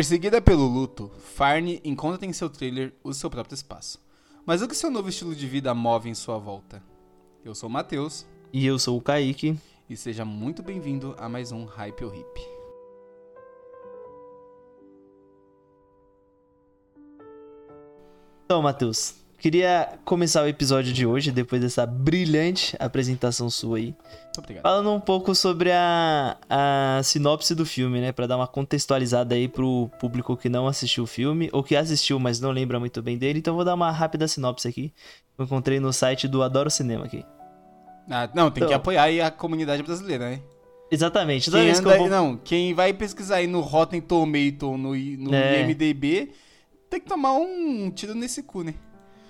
Perseguida pelo luto, Farne encontra em seu trailer o seu próprio espaço. Mas o que seu novo estilo de vida move em sua volta? Eu sou o Matheus. E eu sou o Kaique. E seja muito bem-vindo a mais um Hype ou Hip. Então, Matheus, Queria começar o episódio de hoje, depois dessa brilhante apresentação sua aí. Obrigado. Falando um pouco sobre a, a sinopse do filme, né? Pra dar uma contextualizada aí pro público que não assistiu o filme, ou que assistiu, mas não lembra muito bem dele. Então vou dar uma rápida sinopse aqui. Eu encontrei no site do Adoro Cinema aqui. Ah, não, tem então, que apoiar aí a comunidade brasileira, né? Exatamente. Quem anda, que vou... Não, quem vai pesquisar aí no Rotten Tomato, no, no é. IMDB, tem que tomar um tiro nesse cu, né?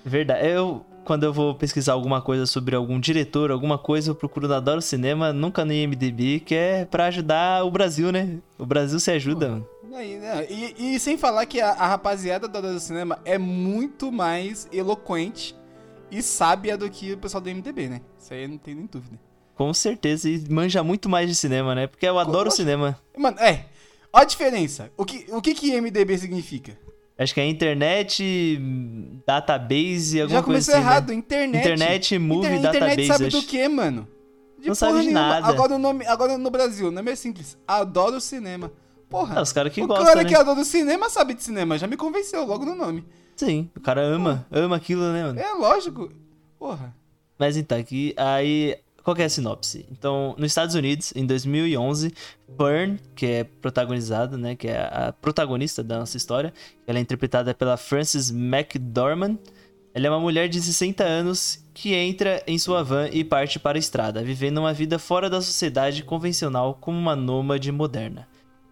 Verdade. Eu, quando eu vou pesquisar alguma coisa sobre algum diretor, alguma coisa, eu procuro na Adoro Cinema, nunca no IMDB, que é pra ajudar o Brasil, né? O Brasil se ajuda, mano. Né, e, e, sem falar que a, a rapaziada do Adoro Cinema é muito mais eloquente e sábia do que o pessoal do IMDB, né? Isso aí não tem nem dúvida. Com certeza, e manja muito mais de cinema, né? Porque eu adoro Como? cinema. Mano, é. Olha a diferença. O que, o que, que IMDB significa? Acho que é internet, database, alguma Já começou assim, né? errado, né? internet. Internet, movie, internet, database. Internet sabe acho. do que, mano? De não sabe de nenhuma. nada. Agora, o nome, agora no Brasil, o nome é simples. Adoro cinema. Porra. Ah, os caras que o gostam, O cara né? que adora cinema sabe de cinema. Já me convenceu logo no nome. Sim, o cara ama. Porra. Ama aquilo, né, mano? É, lógico. Porra. Mas então, aqui, aí qual é a sinopse? Então, nos Estados Unidos, em 2011, Fern, que é protagonizada, né, que é a protagonista da nossa história, ela é interpretada pela Frances McDormand. Ela é uma mulher de 60 anos que entra em sua van e parte para a estrada, vivendo uma vida fora da sociedade convencional como uma nômade moderna.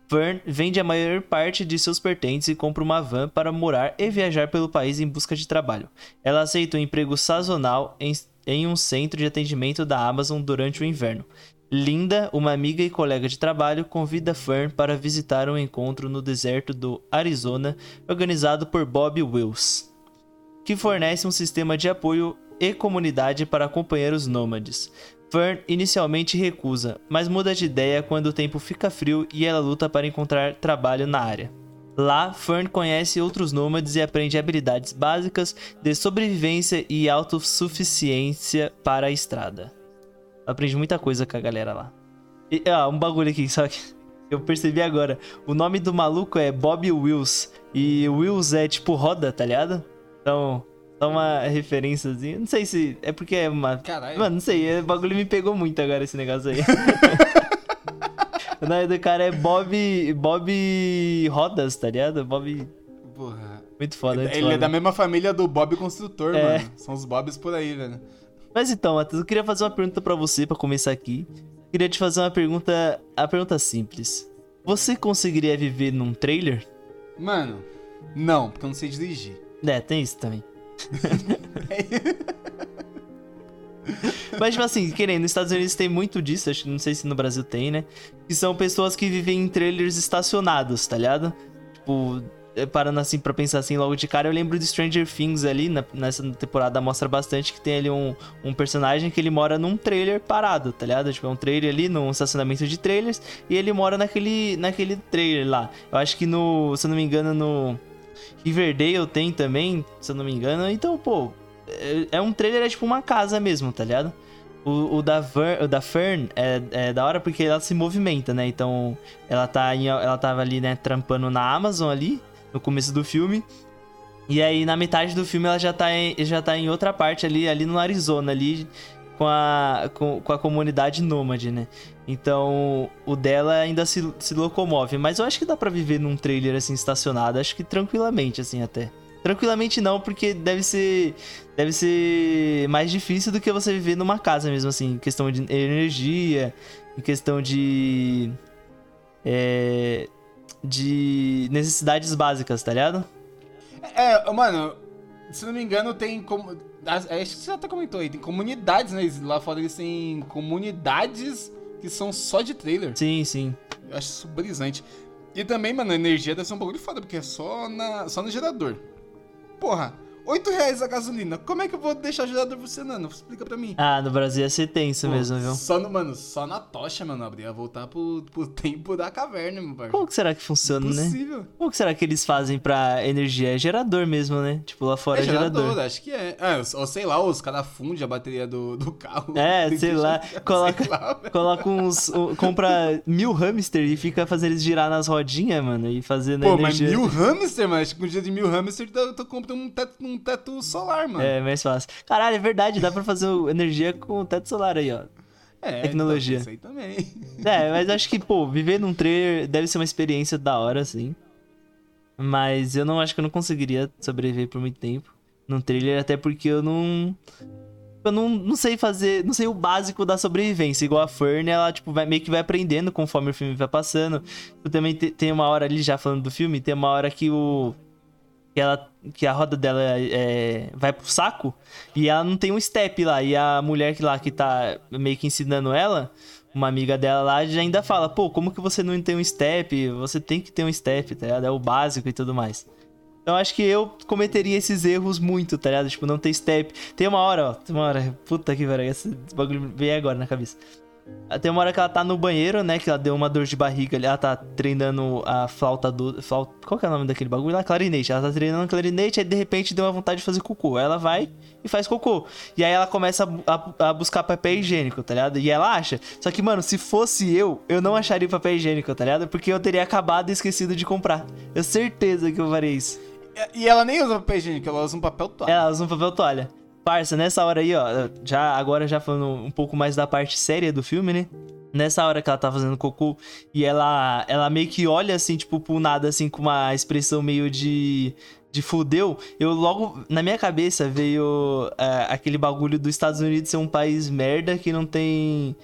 Fern vende a maior parte de seus pertences e compra uma van para morar e viajar pelo país em busca de trabalho. Ela aceita um emprego sazonal em em um centro de atendimento da Amazon durante o inverno. Linda, uma amiga e colega de trabalho, convida Fern para visitar um encontro no deserto do Arizona, organizado por Bob Wills, que fornece um sistema de apoio e comunidade para companheiros nômades. Fern inicialmente recusa, mas muda de ideia quando o tempo fica frio e ela luta para encontrar trabalho na área. Lá, Fern conhece outros nômades e aprende habilidades básicas de sobrevivência e autossuficiência para a estrada. Aprende muita coisa com a galera lá. E, ah, um bagulho aqui, só que eu percebi agora. O nome do maluco é Bob Wills. E Wills é tipo roda, tá ligado? Então, só uma referênciazinha. Não sei se. É porque é uma. Caralho. Mano, não sei. O bagulho me pegou muito agora esse negócio aí. O nome do cara é Bob. Bob Rodas, tá ligado? Bob. Porra. Muito foda, Ele, ele foda. é da mesma família do Bob Construtor, é. mano. São os Bobs por aí, velho. Mas então, Matheus, eu queria fazer uma pergunta para você para começar aqui. Queria te fazer uma pergunta. A pergunta simples. Você conseguiria viver num trailer? Mano, não, porque eu não sei dirigir. É, tem isso também. Mas, tipo assim, querendo, nos Estados Unidos tem muito disso, acho que não sei se no Brasil tem, né? Que são pessoas que vivem em trailers estacionados, tá ligado? Tipo, é, parando assim pra pensar assim logo de cara, eu lembro de Stranger Things ali, na, nessa temporada mostra bastante que tem ali um, um personagem que ele mora num trailer parado, tá ligado? Tipo, é um trailer ali, num estacionamento de trailers, e ele mora naquele, naquele trailer lá. Eu acho que no, se eu não me engano, no Riverdale tem também, se eu não me engano. Então, pô, é, é um trailer, é tipo uma casa mesmo, tá ligado? O, o, da, Ver, o da Fern é, é, da hora porque ela se movimenta, né? Então, ela, tá em, ela tava ali, né, trampando na Amazon ali, no começo do filme. E aí, na metade do filme, ela já tá em, já tá em outra parte ali, ali no Arizona, ali com a, com, com a comunidade nômade, né? Então, o dela ainda se, se locomove. Mas eu acho que dá pra viver num trailer, assim, estacionado. Acho que tranquilamente, assim, até. Tranquilamente não, porque deve ser deve ser mais difícil do que você viver numa casa mesmo assim, em questão de energia, em questão de é, de necessidades básicas, tá ligado? É, mano, se não me engano, tem como. Acho que você até comentou aí, tem comunidades, né? Lá fora eles têm comunidades que são só de trailer. Sim, sim. Eu acho isso brisante. E também, mano, a energia deve ser um bagulho foda, porque é só, na, só no gerador. Porra, 8 reais a gasolina. Como é que eu vou deixar gerador funcionando? Explica pra mim. Ah, no Brasil ia ser tenso Pô, mesmo, viu? Só no, mano, só na tocha, mano, abrir ia voltar pro, pro tempo da caverna, meu parceiro. Como que será que funciona, né? Impossível. Como que será que eles fazem pra energia? É gerador mesmo, né? Tipo, lá fora É é gerador. gerador, acho que é. Ah, ou sei lá, os caras fundem a bateria do, do carro. É, sei lá, coloca- sei lá. Coloca uns. um- compra mil hamster e fica fazendo eles girar nas rodinhas, mano, e fazendo Pô, mas energia. mil hamster, mano. Acho que com um dia de mil hamster, tu, tu compra um teto, um teto solar, mano. É, mais fácil. Caralho, é verdade, dá pra fazer energia com teto solar aí, ó. É, tecnologia. Então, isso aí também. É, mas acho que, pô, viver num trailer deve ser uma experiência da hora, assim. Mas eu não acho que eu não conseguiria sobreviver por muito tempo num trailer, até porque eu não. Eu não, não sei fazer. Não sei o básico da sobrevivência. Igual a Fern, ela, tipo, vai, meio que vai aprendendo conforme o filme vai passando. Eu também te- tem uma hora ali, já falando do filme, tem uma hora que o. Que, ela, que a roda dela é, vai pro saco e ela não tem um step lá. E a mulher que lá que tá meio que ensinando ela, uma amiga dela lá, já ainda fala: pô, como que você não tem um step? Você tem que ter um step, tá ligado? É o básico e tudo mais. Então acho que eu cometeria esses erros muito, tá ligado? Tipo, não ter step. Tem uma hora, ó. Tem uma hora. Puta que pariu, esse bagulho veio agora na cabeça. Tem uma hora que ela tá no banheiro, né? Que ela deu uma dor de barriga ali. Ela tá treinando a flauta do. Flauta, qual que é o nome daquele bagulho lá? Clarinete. Ela tá treinando clarinete, aí de repente deu uma vontade de fazer cocô. Aí ela vai e faz cocô. E aí ela começa a, a- a buscar papel higiênico, tá ligado? E ela acha. Só que, mano, se fosse eu, eu não acharia papel higiênico, tá ligado? Porque eu teria acabado e esquecido de comprar. Eu certeza que eu faria isso. E- E ela nem usa papel higiênico, ela usa um papel toalha. Ela usa um papel toalha. Parça, nessa hora aí, ó, já agora já falando um pouco mais da parte séria do filme, né? Nessa hora que ela tá fazendo cocô e ela ela meio que olha assim, tipo, pro nada, assim, com uma expressão meio de. de fudeu, eu logo. Na minha cabeça veio é, aquele bagulho dos Estados Unidos ser um país merda que não tem.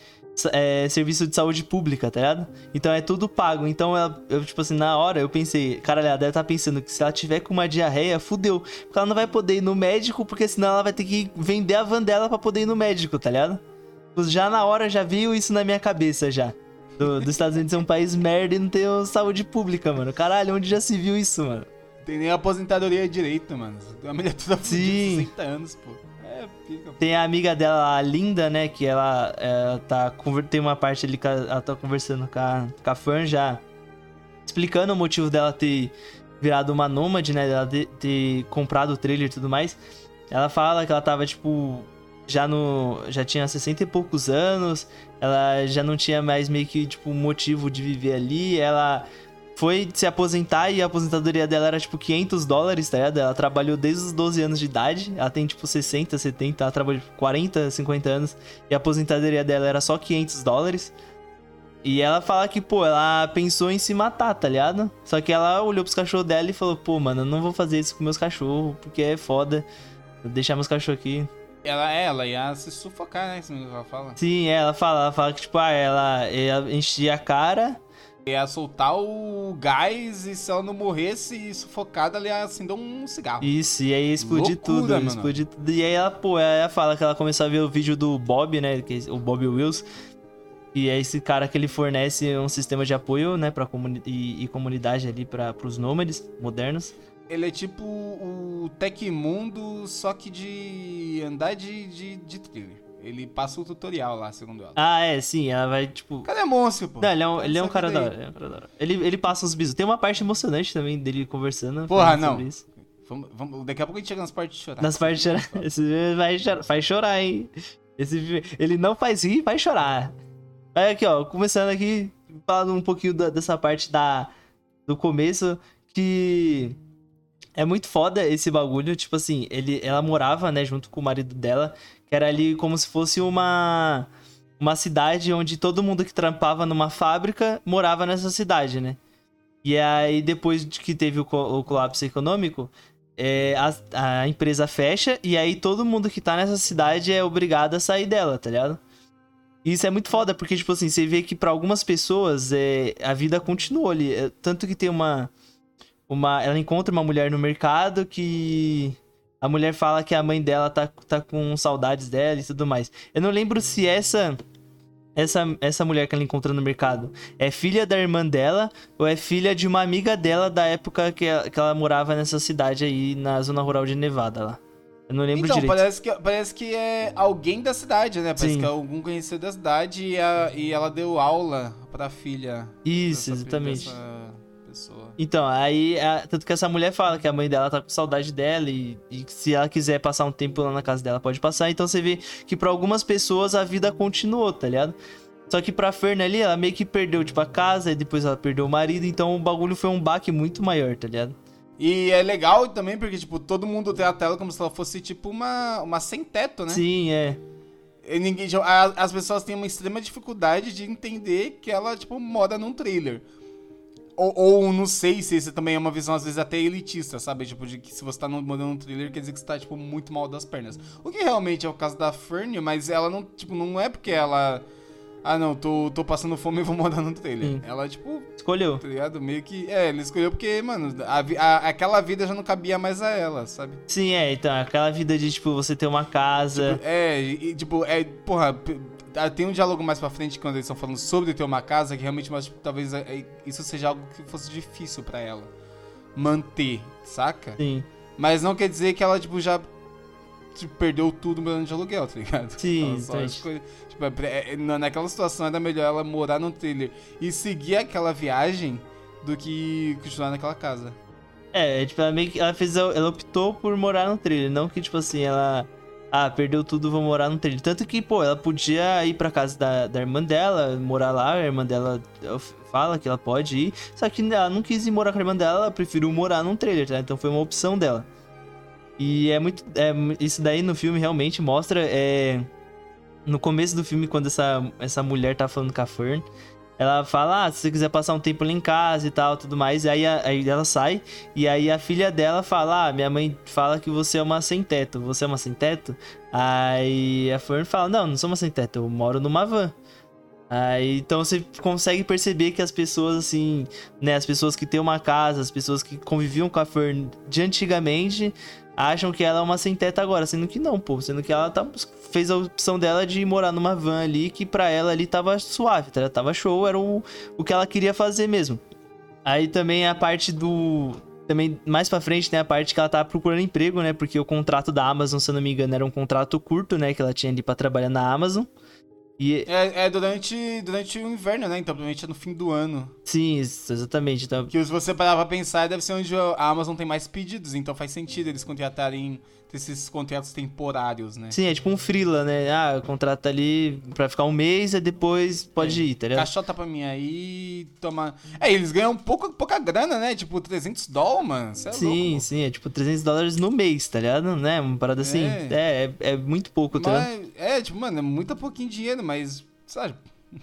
É, serviço de saúde pública, tá ligado? Então é tudo pago. Então ela- eu, tipo assim, na hora eu pensei, caralho, ela deve estar pensando que se ela tiver com uma diarreia, fudeu. Porque ela não vai poder ir no médico, porque senão ela vai ter que vender a van dela pra poder ir no médico, tá ligado? Já na hora já veio isso na minha cabeça já. Do, dos Estados Unidos ser um país merda e não ter saúde pública, mano. Caralho, onde já se viu isso, mano? Tem nem aposentadoria direito, mano. Uma mulher toda fudida de Sim. 60 anos, pô. É. Tem a amiga dela, a Linda, né? Que ela, ela tá. conver- Tem uma parte ali que ela ela tá conversando com a, com a Fern já. Explicando o motivo dela ter virado uma nômade, né? Dela ter, ter comprado o trailer e tudo mais. Ela fala que ela tava, tipo. Já no. Já tinha 60 e poucos anos. Ela já não tinha mais meio que, tipo, motivo de viver ali. Ela foi se aposentar e a aposentadoria dela era tipo 500 dólares, tá ligado? Ela trabalhou desde os 12 anos de idade, ela tem tipo 60, 70, ela trabalhou 40, 50 anos e a aposentadoria dela era só 500 dólares. E ela fala que, pô, ela pensou em se matar, tá ligado? Só que ela olhou pros cachorros dela e falou, pô, mano, eu não vou fazer isso com meus cachorros, porque é foda. Deixar meus cachorros aqui. Ela, é, ela ia se sufocar, né? Isso que ela fala. Sim, é, ela fala, ela fala que, tipo, ah, ela, ela enchia a cara Ia soltar o gás e se ela não morresse sufocada, ela ia acender um cigarro. Isso, e aí explodir tudo, mano. explodir tudo. E aí ela, pô, ela fala que ela começou a ver o vídeo do Bob, né, que é o Bob Wills, e é esse cara que ele fornece um sistema de apoio, né, pra comuni e, e comunidade ali para pros nômades modernos. Ele é tipo o Tecmundo, só que de andar de, de, de thriller. Ele passa o tutorial lá, segundo ela. Ah, é, sim, ela vai, tipo... Cadê monstro, pô? Não, ele é um, ele é um cara da hora, ele é um cara da hora. Ele, ele passa uns bisos. Tem uma parte emocionante também dele conversando. Porra, não. sobre isso. Vamos, vamos- daqui a pouco a gente chega nas partes de chorar. Nas partes de chorar. Esse filme vai chorar, faz chorar, hein? Esse filme, ele não faz rir, vai chorar. Aí aqui, ó, começando aqui, falando um pouquinho da- dessa parte da, do começo, que é muito foda esse bagulho. Tipo assim, ele, ela morava, né, junto com o marido dela, que era ali como se fosse uma, uma cidade onde todo mundo que trampava numa fábrica morava nessa cidade, né? E aí, depois de que teve o, o colapso econômico, é, a, a empresa fecha e aí todo mundo que tá nessa cidade é obrigado a sair dela, tá ligado? Isso é muito foda, porque, tipo assim, você vê que pra algumas pessoas é, a vida continuou ali. É, Tanto que tem uma, uma. Ela encontra uma mulher no mercado que. A mulher fala que a mãe dela tá, tá com saudades dela e tudo mais. Eu não lembro se essa. essa, essa mulher que ela encontra no mercado é filha da irmã dela ou é filha de uma amiga dela da época que ela, que ela morava nessa cidade aí na zona rural de Nevada lá? Eu não lembro então, direito. parece que, parece que é alguém da cidade, né? Parece Sim. que é algum conhecido da cidade e, a- e ela deu aula pra filha. Isso, dessa- exatamente. dessa pessoa. Então, aí, a- tanto que essa mulher fala que a mãe dela tá com saudade dela e, e se ela quiser passar um tempo lá na casa dela, pode passar. Então você vê que pra algumas pessoas a vida continuou, tá ligado? Só que pra Ferna ali, ela meio que perdeu, tipo, a casa e depois ela perdeu o marido, então o bagulho foi um baque muito maior, tá ligado? E é legal também porque, tipo, todo mundo trata ela como se ela fosse, tipo, uma, uma sem-teto, né? Sim, é. E ninguém, a- as pessoas têm uma extrema dificuldade de entender que ela, tipo, mora num trailer. Ou, ou não sei se isso também é uma visão, às vezes, até elitista, sabe? Tipo, de que se você tá no- morando num trailer, quer dizer que você tá, tipo, muito mal das pernas. O que realmente é o caso da Fern, mas ela não, tipo, não é porque ela... Ah, não, tô, tô passando fome e vou morar num trailer. Ela, tipo, Escolheu. tá ligado? Meio que... É, ele escolheu porque, mano, a a- aquela vida já não cabia mais a ela, sabe? Sim, é. Então, aquela vida de, tipo, você ter uma casa. É, e tipo, é, porra, tem um diálogo mais pra frente quando eles estão falando sobre ter uma casa que realmente, mas tipo, talvez é, é, isso seja algo que fosse difícil pra ela manter, saca? Sim. Mas não quer dizer que ela, tipo, já tipo, perdeu tudo morando de aluguel, tá ligado? Sim, só escolhe- tipo, é é- na- naquela situação era melhor ela morar num trailer e seguir aquela viagem do que continuar naquela casa. É, tipo, ela meio que. Ela fez. Ela optou por morar no trailer. Não que, tipo assim, ela. Ah, perdeu tudo, vou morar no trailer. Tanto que, pô, ela podia ir pra casa da, da irmã dela, morar lá. A irmã dela fala que ela pode ir. Só que ela não quis ir morar com a irmã dela, ela preferiu morar num trailer, tá? Então foi uma opção dela. E é muito. É, isso daí no filme realmente mostra. É, no começo do filme, quando essa, essa mulher tá falando com a Fern, ela fala: Ah, se você quiser passar um tempo lá em casa e tal, tudo mais. E aí, a- aí ela sai. E aí a filha dela fala: Ah, minha mãe fala que você é uma sem teto. Você é uma sem teto? Aí a Fern fala: Não, não sou uma sem teto, eu moro numa van. Aí, então você consegue perceber que as pessoas, assim, né, as pessoas que têm uma casa, as pessoas que conviviam com a Fern de antigamente, acham que ela é uma sem teto agora, sendo que não, pô, sendo que ela tá, fez a opção dela de morar numa van ali, que pra ela ali tava suave, tá? tava show, era o, o que ela queria fazer mesmo. Aí também a parte do. Também mais pra frente tem a parte que ela tava procurando emprego, né? Porque o contrato da Amazon, se eu não me engano, era um contrato curto, né? Que ela tinha ali pra trabalhar na Amazon. E É, é durante, durante o inverno, né? Então, provavelmente é no fim do ano. sim, isso, exatamente. Então, Que se você parar pra pensar, deve ser onde a Amazon tem mais pedidos, então faz sentido eles contratarem esses contratos temporários, né? sim, é tipo um freela, né? Ah, contrata ali pra ficar um mês e depois pode ir, tá ligado? Cachota pra mim aí, toma... É, eles ganham pouca, pouca grana, né? Tipo, 300 dólares, mano. Cê é Sim, louco. sim, é tipo 300 dólares no mês, tá ligado? Né? Uma parada assim. É. É, é, é muito pouco, tá ligado? É, tipo, mano, é muito pouquinho dinheiro, mas, sabe?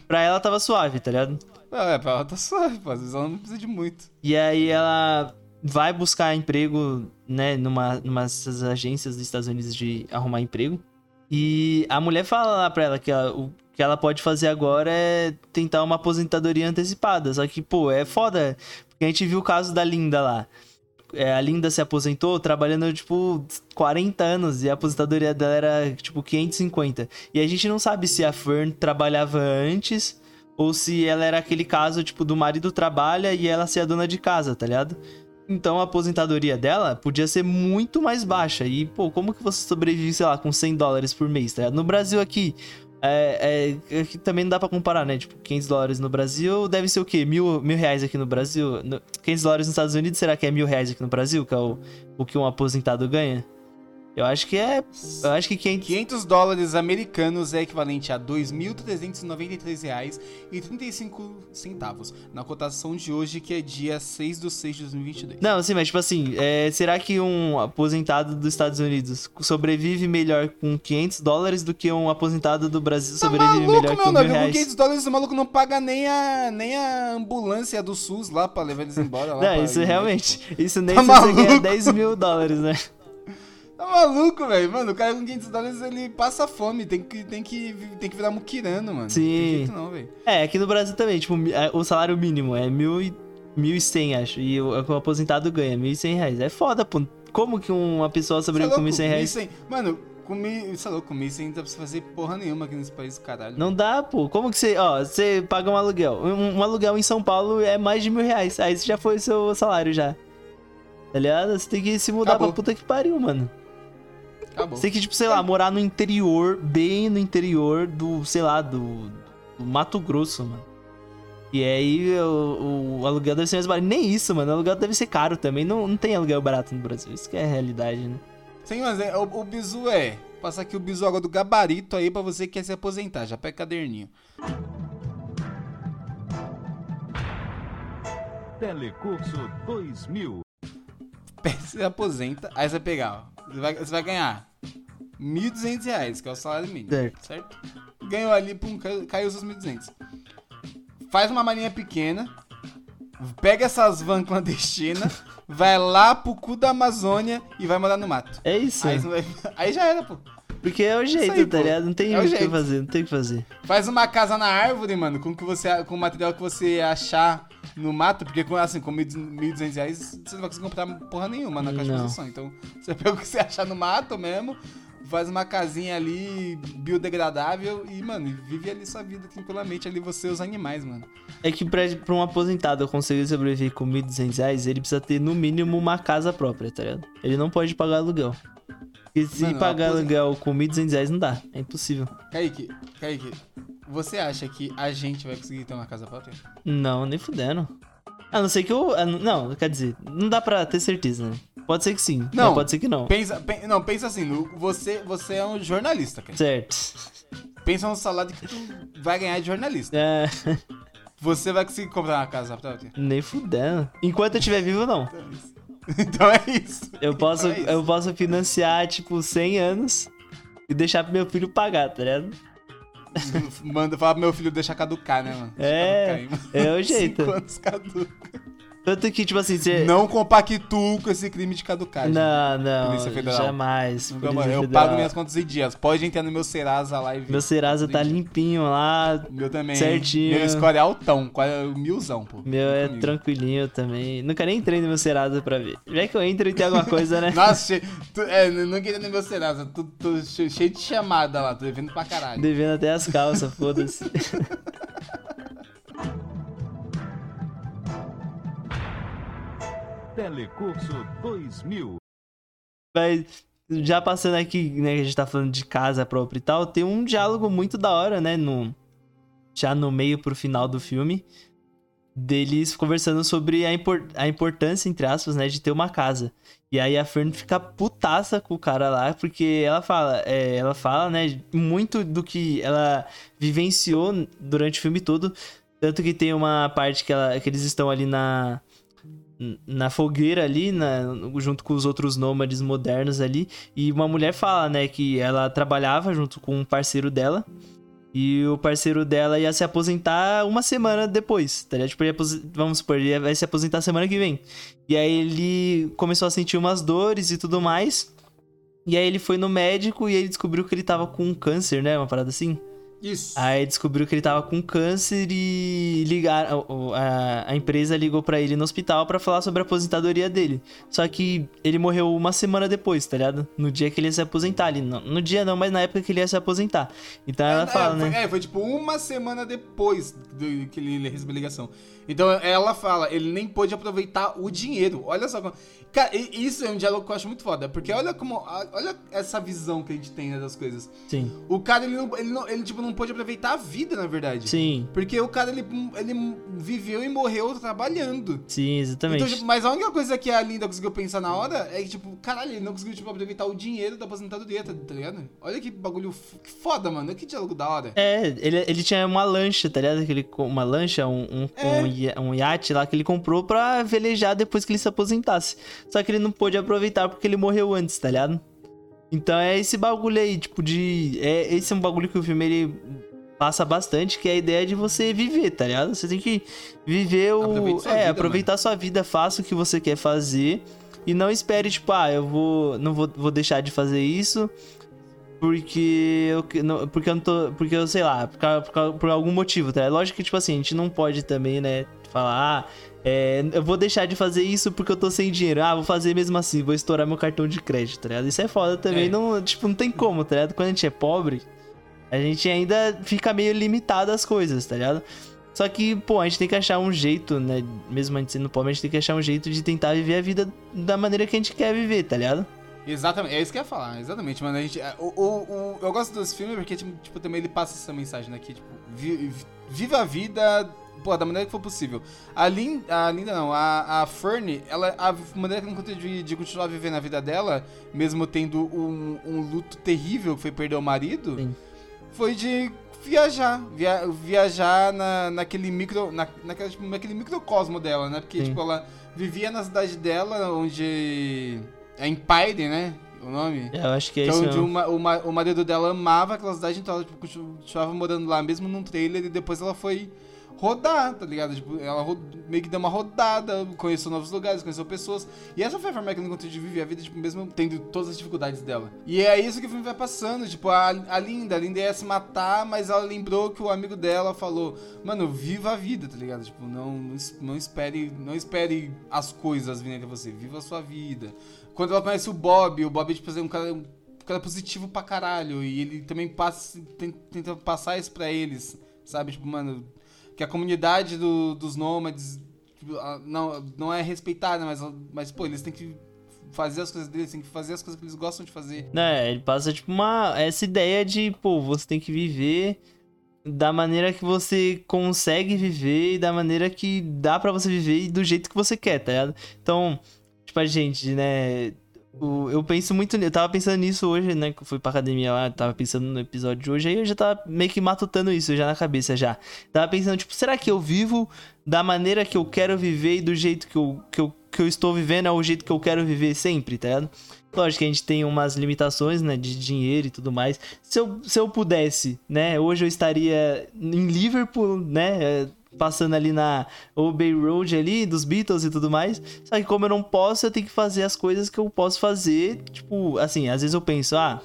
Pra ela tava suave, tá ligado? É, pra ela tá suave, pô. Às vezes ela não precisa de muito. E aí ela vai buscar emprego, né, numa, numa dessas agências dos Estados Unidos de arrumar emprego. E a mulher fala lá pra ela que ela- o que ela pode fazer agora é tentar uma aposentadoria antecipada. Só que, pô, é foda. Porque a gente viu o caso da Linda lá. É, a Linda se aposentou trabalhando, tipo, 40 anos e a aposentadoria dela era, tipo, 550. E a gente não sabe se a Fern trabalhava antes ou se ela era aquele caso, tipo, do marido trabalha e ela ser a dona de casa, tá ligado? Então a aposentadoria dela podia ser muito mais baixa. E, pô, como que você sobrevive, sei lá, com 100 dólares por mês, tá? No Brasil aqui, é, é, também não dá pra comparar, né? Tipo, 500 dólares no Brasil deve ser o quê? Mil, mil reais aqui no Brasil? No, 500 dólares nos Estados Unidos, será que é mil reais aqui no Brasil? Que é o, o que um aposentado ganha? Eu acho que é. Eu acho que 500. 500 dólares americanos é equivalente a R$ 2.393,35 na cotação de hoje, que é dia 6 de 6 de 2022. Não, sim, mas tipo assim, é, será que um aposentado dos Estados Unidos sobrevive melhor com 500 dólares do que um aposentado do Brasil Tá sobrevive maluco, melhor meu com mil nome? Com reais? 500 dólares o maluco não paga nem a, nem a ambulância do SUS lá pra levar eles embora. Não, isso realmente. Isso nem Tá se você ganha maluco? 10 mil dólares, né? Tá maluco, velho. Mano, o cara com 500 dólares ele passa fome. Tem que, tem que, tem que virar muquirano, mano. Sim. Não tem jeito não, velho. É, aqui no Brasil também, tipo, é, o salário mínimo é mil e, 1.100, acho. E o, o aposentado ganha 1.100 reais. É foda, pô. Como que uma pessoa é sobrevive com louco? 1.100 reais? 1.100. Mano, comi, sei lá, comi sem dar pra você fazer porra nenhuma aqui nesse país, caralho. Não dá, pô. Como que você. Ó, você paga um aluguel. Um, um aluguel em São Paulo é mais de mil reais. Aí você já foi o seu salário já. Tá ligado? Você tem que se mudar Acabou. pra puta que pariu, mano. Acabou. Você tem que, tipo, sei lá, morar no interior, bem no interior do, sei lá, do, do Mato Grosso, mano. E aí o, o aluguel deve ser mais barato. Nem isso, mano. O aluguel deve ser caro também. Não, não tem aluguel barato no Brasil. Isso que é a realidade, né? Sim, mas é, o, o bizu é. Passa aqui o bizu agora do gabarito aí pra você que quer se aposentar. Já pega caderninho. Telecurso 2000. Você se aposenta, aí você vai pegar, ó. Você vai, você vai ganhar 1.200 reais, que é o salário mínimo. Certo. Certo? Ganhou ali, pum, caiu, os seus 1.200. Faz uma malinha pequena, pega essas vans clandestinas, vai lá pro cu da Amazônia e vai morar no mato. É isso. Aí, vai- aí já era, pô. Porque é o jeito, aí, tá pô. ligado? Não tem É o que fazer, não tem o que fazer. Faz uma casa na árvore, mano, com, que você, com o material que você achar no mato, porque com, assim, com 1.200 reais você não vai conseguir comprar porra nenhuma na caixa de Não. construção. Então, você pega o que você achar no mato mesmo, faz uma casinha ali biodegradável e, mano, vive ali sua vida tranquilamente, ali você e os animais, mano. É que pra, pra um aposentado conseguir sobreviver com 1.200 reais, ele precisa ter no mínimo uma casa própria, tá ligado? Ele não pode pagar aluguel. Porque se Mano, pagar aposen- aluguel com 1.200 reais não dá. É impossível. Kaique, Kaique, você acha que a gente vai conseguir ter uma casa própria? Não, nem fudendo. A não ser que eu. Não, quer dizer, não dá pra ter certeza, né? Pode ser que sim. Não. Pode ser que não. Pensa, pen- não, pensa assim, você, você é um jornalista, cara. Certo. Pensa no salário que tu vai ganhar de jornalista. É, Você vai conseguir comprar uma casa própria? nem fudendo. Enquanto eu estiver vivo, não. Então é isso. Então. Eu posso, Então é isso. eu posso financiar, tipo, 100 anos e deixar pro meu filho pagar, tá ligado? Manda falar pro meu filho deixar caducar, né, mano? Deixa É, caducar aí, mano. é o jeito. Cinco anos caduca. Tanto que, tipo assim, você. Não compactuo com esse crime de caducagem. Não, não, Polícia Federal. jamais. Nunca Polícia mais. Eu Federal. pago minhas contas em dias. Pode entrar no meu Serasa lá e ver. Meu Serasa tá limpinho lá. Meu também. certinho. Meu score é altão. quase Milzão, pô. Meu é Comigo. tranquilinho também. Nunca nem entrei no meu Serasa pra ver. Já que eu entro e tem alguma coisa, né? Nossa, cheio, tu, é, não queria no meu Serasa. Tô, tô cheio, cheio de chamada lá. Tô devendo pra caralho. Devendo até as calças, foda-se. Telecurso 2000. Mas já passando aqui, né, que a gente tá falando de casa própria e tal, tem um diálogo muito da hora, né, no, já no meio pro final do filme, deles conversando sobre a, a importância, entre aspas, né, de ter uma casa. E aí a Fern fica putaça com o cara lá, porque ela fala, é, ela fala, né, muito do que ela vivenciou durante o filme todo, tanto que tem uma parte que, ela, que eles estão ali na na fogueira ali, na, junto com os outros nômades modernos ali, e uma mulher fala, né, que ela trabalhava junto com um parceiro dela, e o parceiro dela ia se aposentar uma semana depois, tá ligado? Tipo, vamos supor, ele vai se aposentar semana que vem. E aí ele começou a sentir umas dores e tudo mais, e aí ele foi no médico e ele descobriu que ele tava com um câncer, né, uma parada assim. Isso. Aí descobriu que ele tava com câncer e ligar, a, a- empresa ligou pra ele no hospital pra falar sobre a aposentadoria dele. Só que ele morreu uma semana depois, tá ligado? No dia que ele ia se aposentar ali. No, no dia não, mas na época que ele ia se aposentar. Então ela É, fala, foi, né? é, foi tipo uma semana depois do, que ele recebeu a ligação. Então ela fala, ele nem pôde aproveitar o dinheiro. Olha só. como- Cara, isso é um diálogo que eu acho muito foda. Porque olha como. Olha essa visão que a gente tem né, das coisas. Sim. O cara, ele, não, ele, não, ele tipo, não pôde aproveitar a vida, na verdade. Sim. Porque o cara, ele, ele viveu e morreu trabalhando. Sim, exatamente. Então, tipo, mas a única coisa que a Linda conseguiu pensar na hora é que, tipo, caralho, ele não conseguiu, tipo, aproveitar o dinheiro da aposentadoria, tá, ligado? Olha que bagulho que foda, mano. Que diálogo da hora. É, ele, ele tinha uma lancha, tá ligado? Que ele, co- uma lancha, um, um, É. um, um iate lá que ele comprou pra velejar depois que ele se aposentasse. Só que ele não pôde aproveitar porque ele morreu antes, tá ligado? Então é esse bagulho aí, tipo, de. É, esse é um bagulho que o filme ele passa bastante, que é a ideia de você viver, tá ligado? Você tem que viver o. É, vida, aproveitar sua vida, faça o que você quer fazer. E não espere, tipo, ah, eu vou. Não vou, vou deixar de fazer isso porque eu, não- porque eu não tô. Porque eu sei lá, por, por, por algum motivo, tá? Lógico que, tipo assim, a gente não pode também, né, falar, ah, é, eu vou deixar de fazer isso porque eu tô sem dinheiro. Ah, vou fazer mesmo assim, vou estourar meu cartão de crédito, tá ligado? Isso é foda também, É. não, tipo, não tem como, tá ligado? Quando a gente é pobre, a gente ainda fica meio limitado às coisas, tá ligado? Só que, pô, a gente tem que achar um jeito, né? Mesmo a gente sendo pobre, a gente tem que achar um jeito de tentar viver a vida da maneira que a gente quer viver, tá ligado? Exatamente, é isso que eu ia falar, exatamente, mano. A gente, é, o, o- o- eu gosto desse filme porque, tipo, tipo, também ele passa essa mensagem aqui, tipo, vi- vi- viva a vida, pô, da maneira que for possível. A Linda, a Linda não, a, a Fern, ela, a maneira que ela encontrou de, de continuar vivendo a vida dela, mesmo tendo um, um luto terrível, que foi perder o marido, Sim. foi de viajar, via- viajar na, naquele micro, na, naquela, tipo, naquele microcosmo dela, né? Porque, Sim. tipo, ela vivia na cidade dela, onde... É Empire, né? O nome? Eu acho que é é isso. onde mesmo. o, ma- o, ma- o marido dela amava aquela cidade, então ela tipo, continuava morando lá mesmo num trailer e depois ela foi rodar, tá ligado? Tipo, ela meio que deu uma rodada, conheceu novos lugares, conheceu pessoas. E essa foi a forma que ela encontrou de viver a vida, tipo, mesmo tendo todas as dificuldades dela. E é isso que o filme vai passando, tipo, a, a Linda, a Linda ia se matar, mas ela lembrou que o amigo dela falou, mano, viva a vida, tá ligado? Tipo, não, não, não espere, não espere as coisas virem até você, viva a sua vida. Quando ela conhece o Bob, o Bob, tipo, é um cara, um cara positivo pra caralho. E ele também passa, ten- tenta passar isso pra eles, sabe? Tipo, mano, que a comunidade do- dos nômades tipo, não, não é respeitada, mas, mas, pô, eles têm que fazer as coisas deles, têm que fazer as coisas que eles gostam de fazer. Né, ele passa tipo uma essa ideia de, pô, você tem que viver da maneira que você consegue viver e da maneira que dá pra você viver e do jeito que você quer, tá ligado? Então, tipo a gente, né, eu penso muito, eu tava pensando nisso hoje, né, que eu fui pra academia lá, tava pensando no episódio de hoje, aí eu já tava meio que matutando isso já na cabeça já. Tava pensando, tipo, será que eu vivo da maneira que eu quero viver e do jeito que eu, que eu, que eu estou vivendo é o jeito que eu quero viver sempre, tá ligado? Lógico que a gente tem umas limitações, né, de dinheiro e tudo mais. Se eu, se eu pudesse, né, hoje eu estaria em Liverpool, né, passando ali na Old Bay Road ali, dos Beatles e tudo mais. Só que como eu não posso, eu tenho que fazer as coisas que eu posso fazer, tipo, assim, às vezes eu penso, ah,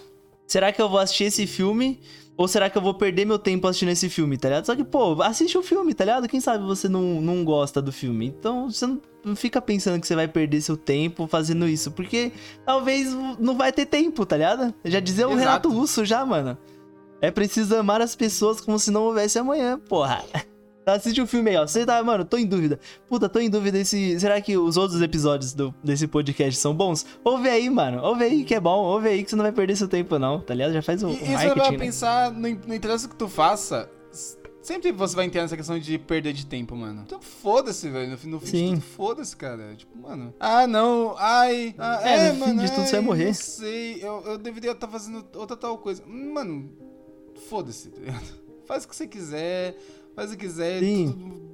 será que eu vou assistir esse filme? Ou será que eu vou perder meu tempo assistindo esse filme, tá ligado? Só que, pô, assiste o filme, tá ligado? Quem sabe você não, não gosta do filme. Então, você não, não fica pensando que você vai perder seu tempo fazendo isso. Porque talvez não vai ter tempo, tá ligado? Já dizia o Exato. Renato Russo já, mano. É preciso amar as pessoas como se não houvesse amanhã, porra. Assiste o filme aí, ó. Você tá, mano, tô em dúvida. Puta, tô em dúvida se. Será que os outros episódios do, desse podcast são bons? Ouve aí, mano. Ouve aí que é bom. Ouve aí que você não vai perder seu tempo, não. Tá ligado? Já faz o, E o isso vai marketing. né? pensar, no, no interesse que tu faça, sempre você vai entender essa questão de perda de tempo, mano. Então foda-se, velho. No, fim- no fim de Sim. tudo, foda-se, cara. Tipo, mano. Ah, não. Ai. Ah, É, é, no fim mano. de tudo ai, você vai morrer. Não sei. Eu, eu deveria estar fazendo outra tal coisa. Mano, foda-se, tá ligado? Faz o que você quiser. Faz o que quiser. Sim. tudo-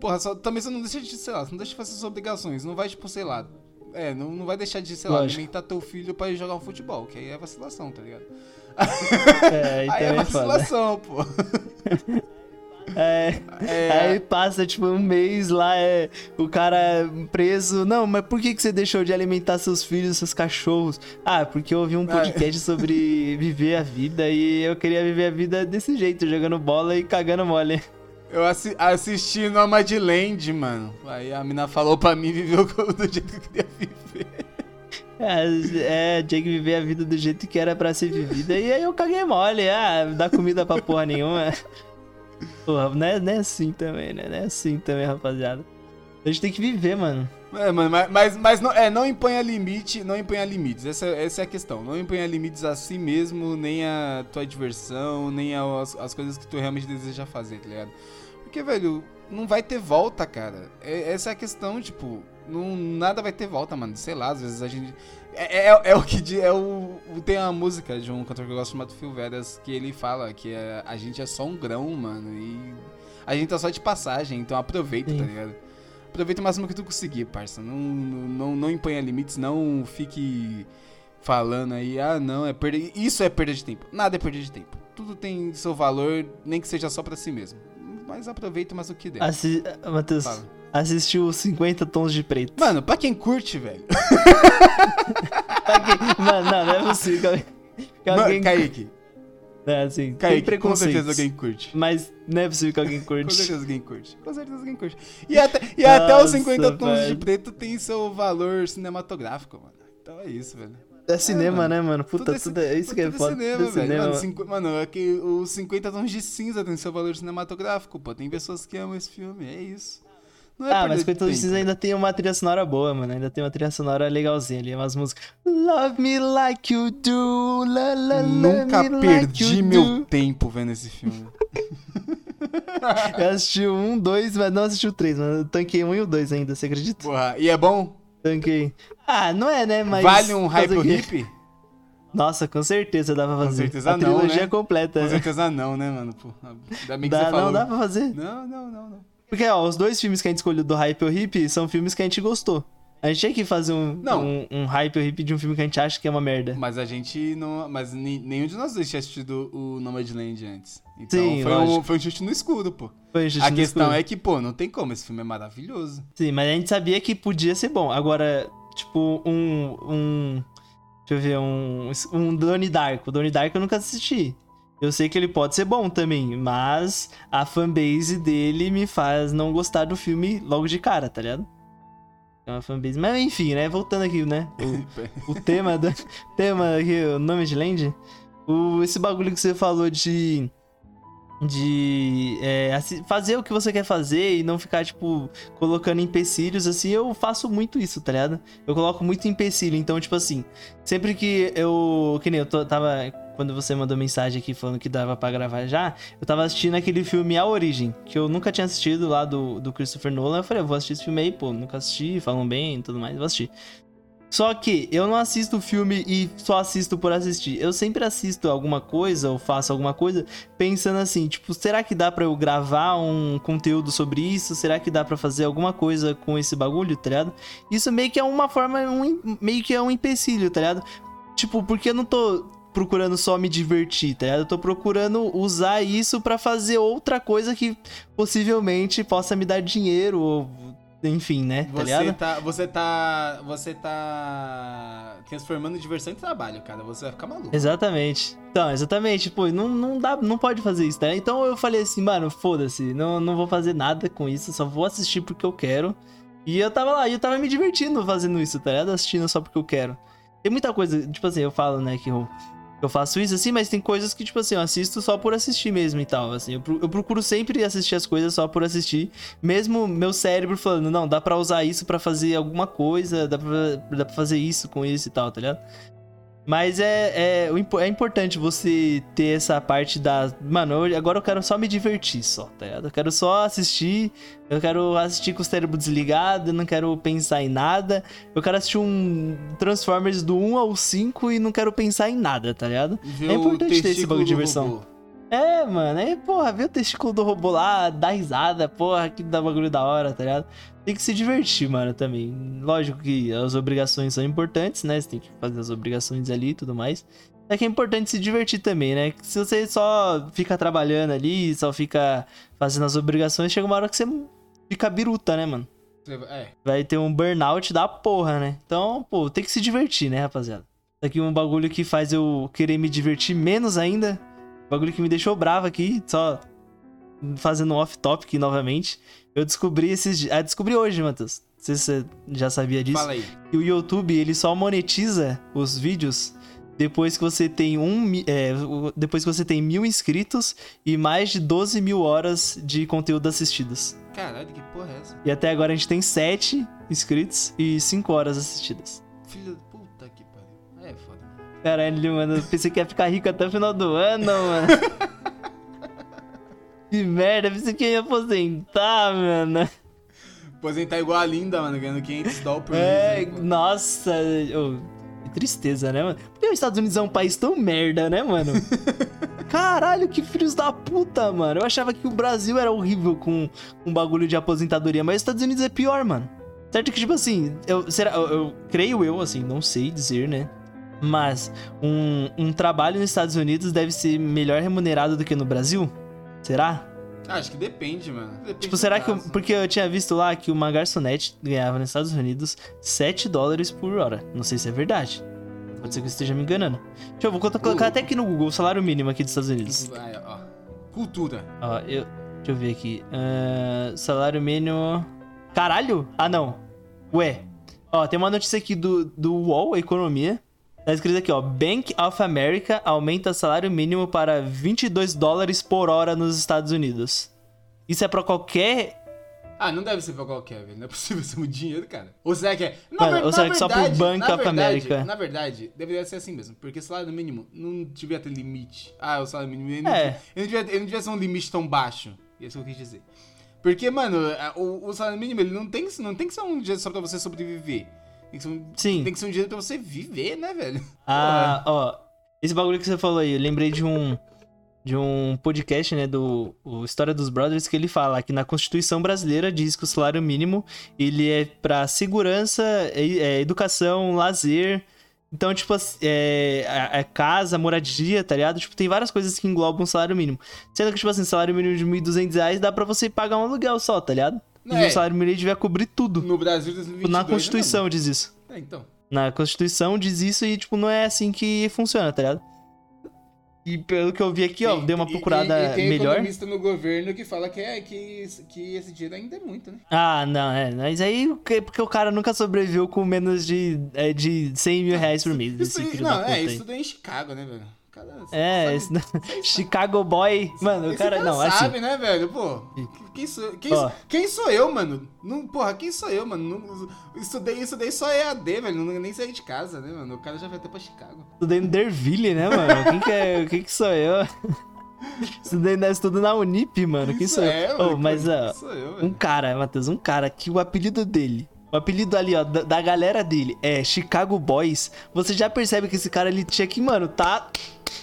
Porra, só, também você não deixa de, sei lá, você não deixa de fazer suas obrigações. Não vai, tipo, sei lá. É, não, não vai deixar de, sei lá, alimentar teu filho pra ir jogar um futebol, que aí é vacilação, tá ligado? É, Aí é é foda. vacilação, pô. É, É, Aí passa, tipo, um mês lá, é, o cara preso. Não, mas por que, que você deixou de alimentar seus filhos, seus cachorros? Ah, porque eu ouvi um podcast sobre viver a vida e eu queria viver a vida desse jeito, jogando bola e cagando mole. Eu assi assisti Nomadland, mano. Aí a mina falou pra mim viver do jeito que eu queria viver. É, é, tinha que viver a vida do jeito que era pra ser vivida. E aí eu caguei mole, ah, dá comida pra porra nenhuma. Porra, não é, não é assim também, né? Não é assim também, rapaziada. A gente tem que viver, mano. É, mano, mas, mas, mas não, é, não imponha limite, não imponha limites. Essa, essa é a questão. Não imponha limites a si mesmo, nem a tua diversão, nem as, as coisas que tu realmente deseja fazer, tá ligado? Porque, velho, não vai ter volta, cara. É- essa é a questão, tipo, não, nada vai ter volta, mano. Sei lá, às vezes a gente. É, é, é o que é o, Tem uma música de um cantor que eu gosto chamado Phil Veras que ele fala que é, a gente é só um grão, mano. E a gente tá só de passagem, então aproveita, Sim. tá ligado? Aproveita o máximo que tu conseguir, parça. Não, não, não, imponha limites, não fique falando aí, ah, não, é perda. Isso é perda de tempo. Nada é perda de tempo. Tudo tem seu valor, nem que seja só pra si mesmo. Mas aproveita mais o que der. Assi Matheus, Fala. assistiu 50 tons de preto. Mano, pra quem curte, velho. Quem- Mano, não, não é possível. que Mano, alguém... Kaique, É, assim, tem Kaique, com certeza alguém curte. Mas não é possível que alguém Com curte. certeza alguém curte. Com certeza alguém curte. E até, e até os Nossa, 50 tons de preto tem seu valor cinematográfico, mano. Então é isso, velho. É cinema, mano. né, mano? Puta, Tudo tudo, é isso que é tudo foda. cinema, tudo é velho. cinema. Mano, mano, é que os 50 tons de cinza tem seu valor cinematográfico, pô. Tem pessoas que amam esse filme, é isso. É Ah, mas de Coitado tempo. Precisa ainda tem uma trilha sonora boa, mano. Ainda tem uma trilha sonora legalzinha ali, umas músicas. Love me like you do, la la Nunca me perdi like meu do. tempo vendo esse filme. Eu assisti o um, dois, mas não assisti o três, mano. Eu tanquei um e o dois ainda, você acredita? Porra, e é bom? Tanquei. Ah, não é, né? Mas. vale um hype hip? Nossa, com certeza dá pra Com fazer. certeza a não, trilogia né? completa. Com né? certeza não, né, mano? Pô, ainda bem que Dá, você falou. não, dá pra fazer. Não, não, não, não. Porque, ó, os dois filmes que a gente escolheu do Hype ou Hip são filmes que a gente gostou. A gente tinha que fazer um, Não. um, um Hype ou Hip de um filme que a gente acha que é uma merda. Mas a gente não. Mas nenhum de nós dois tinha assistido o Nomadland antes. Então Sim, foi, um, foi um chute no escuro, pô. Foi injusto A no questão escuro. é que, pô, não tem como. Esse filme é maravilhoso. Sim, mas a gente sabia que podia ser bom. Agora, tipo, um. um deixa eu ver, um. Um Donnie Darko. O Donnie Darko eu nunca assisti. Eu sei que ele pode ser bom também, mas a fanbase dele me faz não gostar do filme logo de cara, tá ligado? É uma fanbase. Mas enfim, né? Voltando aqui, né? O, o tema do. tema aqui, o nome de Land. O, esse bagulho que você falou de. De é, fazer o que você quer fazer e não ficar, tipo, colocando empecilhos, assim, eu faço muito isso, tá ligado? Eu coloco muito empecilho, então, tipo assim, sempre que eu. Que nem eu tô- tava. Quando você mandou mensagem aqui falando que dava pra gravar já, eu tava assistindo aquele filme A Origem, que eu nunca tinha assistido lá do, do Christopher Nolan. Eu falei, eu vou assistir esse filme aí, pô, nunca assisti, falam bem e tudo mais, vou assistir. Só que eu não assisto o filme e só assisto por assistir. Eu sempre assisto alguma coisa ou faço alguma coisa pensando assim, tipo, será que dá pra eu gravar um conteúdo sobre isso? Será que dá pra fazer alguma coisa com esse bagulho, tá ligado? Isso meio que é uma forma, um, meio que é um empecilho, tá ligado? Tipo, porque eu não tô procurando só me divertir, tá ligado? Eu tô procurando usar isso pra fazer outra coisa que possivelmente possa me dar dinheiro ou enfim, né? Tá Você ligado? tá, você tá. Você tá transformando diversão em trabalho, cara. Você vai ficar maluco. Exatamente. Então, exatamente, pô, não, não dá, não pode fazer isso, né? Então eu falei assim, mano, foda-se, não, não vou fazer nada com isso, só vou assistir porque eu quero. E eu tava lá, e eu tava me divertindo fazendo isso, tá ligado? Assistindo só porque eu quero. Tem muita coisa, tipo assim, eu falo, né, que eu, eu faço isso assim, mas tem coisas que, tipo assim, eu assisto só por assistir mesmo e tal, assim. Eu, eu procuro sempre assistir as coisas só por assistir, mesmo meu cérebro falando, não, dá pra usar isso pra fazer alguma coisa, dá pra, dá pra fazer isso com isso e tal, tá ligado? Mas é, é, é importante você ter essa parte da. Mano, eu- agora eu quero só me divertir só, tá ligado? Eu quero só assistir. Eu quero assistir com o cérebro desligado, eu não quero pensar em nada. Eu quero assistir um Transformers do 1 ao 5 e não quero pensar em nada, tá ligado? Ver É importante ter esse bagulho de diversão. É, mano, é, porra, ver o testículo do robô lá, dar risada, porra, que dá bagulho da hora, tá ligado? Tem que se divertir, mano, também. Lógico que as obrigações são importantes, né? Você tem que fazer as obrigações ali e tudo mais. É que é importante se divertir também, né? Se você só fica trabalhando ali, só fica fazendo as obrigações, chega uma hora que você fica biruta, né, mano? É. Vai ter um burnout da porra, né? Então, pô, tem que se divertir, né, rapaziada? Isso aqui é um bagulho que faz eu querer me divertir menos ainda. Bagulho que me deixou bravo aqui, só fazendo um off-topic novamente. Eu descobri esses Ah, descobri hoje, Matheus. Não sei se você já sabia disso. Fala aí. que o YouTube ele só monetiza os vídeos depois que você tem um é, depois que você tem mil inscritos e mais de 12 mil horas de conteúdo assistidos. Caralho, que porra é essa? E até agora a gente tem 7 inscritos e 5 horas assistidas. Filho Caralho, mano, eu pensei que ia ficar rico até o final do ano, mano. que merda, eu pensei que ia aposentar, mano. Aposentar igual a Linda, mano, ganhando 500 dólares por É, mês. né, nossa, ô, que tristeza, né, mano? Porque os Estados Unidos é um país tão merda, né, mano? Caralho, que filhos da puta, mano. Eu achava que o Brasil era horrível com um bagulho de aposentadoria, mas os Estados Unidos é pior, mano. Certo que, tipo assim, eu, será, eu, eu creio eu, assim, não sei dizer, né? Mas um, um trabalho nos Estados Unidos deve ser melhor remunerado do que no Brasil? Será? Ah, acho que depende, mano. Depende Tipo, será que. eu- porque eu tinha visto lá que uma garçonete ganhava nos Estados Unidos 7 dólares por hora. Não sei se é verdade. Pode ser que eu esteja me enganando. Deixa eu vou colocar até aqui no Google o salário mínimo aqui dos Estados Unidos. Ó. Cultura. Ó, eu. Deixa eu ver aqui. Ah, salário mínimo. Caralho? Ah, não. Ué. Ó, tem uma notícia aqui do, do UOL, Economia. Tá escrito aqui, ó. Bank of America aumenta salário mínimo para 22 dólares por hora nos Estados Unidos. Isso é pra qualquer. Ah, não deve ser pra qualquer, velho. Não é possível ser muito dinheiro, cara. Ou será que é? Na, Mano, ver- ou será na que só pro verdade- Bank of verdade- America? Na verdade, deveria ser assim mesmo. Porque salário mínimo não devia ter limite. Ah, o salário mínimo. Ele não, É. devia, ele, não devia, ele não devia ser um limite tão baixo. Isso que eu quis dizer. Porque, mano, o, o salário mínimo ele não tem, não tem que ser um dinheiro só pra você sobreviver. Tem que ser um, Sim. Tem que ser um dinheiro pra você viver, né, velho? Ah, ó. Esse bagulho que você falou aí, eu lembrei de um. De um podcast, né, do História dos Brothers, que ele fala que na Constituição Brasileira diz que o salário mínimo ele é pra segurança, é- é educação, lazer. Então, tipo, é, a casa, moradia, tá ligado? Tipo, tem várias coisas que englobam o salário mínimo. Sendo que, tipo assim, salário mínimo de 1.200 reais dá pra você pagar um aluguel só, tá ligado? E É. o salário mínimo devia cobrir tudo. No Brasil 2022. Na Constituição diz isso. É, então. Na Constituição diz isso e, tipo, não é assim que funciona, tá ligado? E pelo que eu vi aqui, ó, Tem- dei uma procurada e, e tem melhor. economista no governo que fala que, é, que, que esse dinheiro ainda é muito, né? Ah, não, é. Mas aí que- porque o cara nunca sobreviveu com menos de, é, de 100 mil reais por mês. Isso, não, é, isso tudo é em Chicago, né, velho? Cara É, esse, Chicago Boy. Mano, o esse cara. Não, assim. sabe, né, velho? Pô, quem sou, quem, Ó. quem sou eu, mano? Não, porra, quem sou eu, mano? Não, estudei, estudei só EAD, velho. Não, nem saí de casa, né, mano? O cara já vai até pra Chicago. Estudei no Derville, né, mano? Quem que, é, quem que sou eu? Estudei, né, estudo na Unip, mano. Quem Isso sou é, eu? mano, Oh, mas, ó, Um cara, Matheus, um cara que o apelido dele, o apelido ali, ó, da, da galera dele é Chicago Boys. Você já percebe que esse cara ele tinha que, mano, tá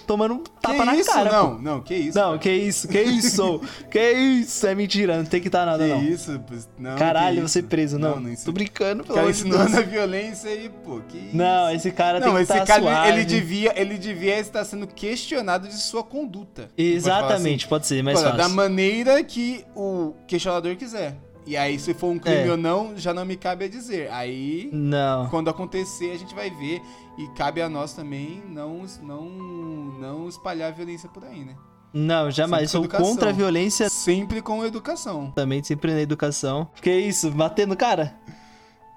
tomando um tapa que na isso? cara. não, pô. não, que isso? Não, cara? que isso, que isso, que isso, é mentira, não tem que estar nada, Que não. isso? Não, Caralho, que você preso, não. Não, Tô isso. brincando, pelo Cara amor de ensinando Deus. a violência aí, pô, que isso? Não, esse cara Não, tem que esse estar cara, suave. ele devia, ele devia estar sendo questionado de sua conduta. Exatamente, pode ser, mais Pode falar assim, fácil. Da maneira que o questionador quiser. E aí, se for um crime É. ou não, já não me cabe a dizer. Aí, Não. quando acontecer, a gente vai ver. E cabe a nós também não, não, não espalhar violência por aí, né? Não, jamais. Sou contra a violência Sempre com educação. também, sempre na educação. Que isso, batendo cara?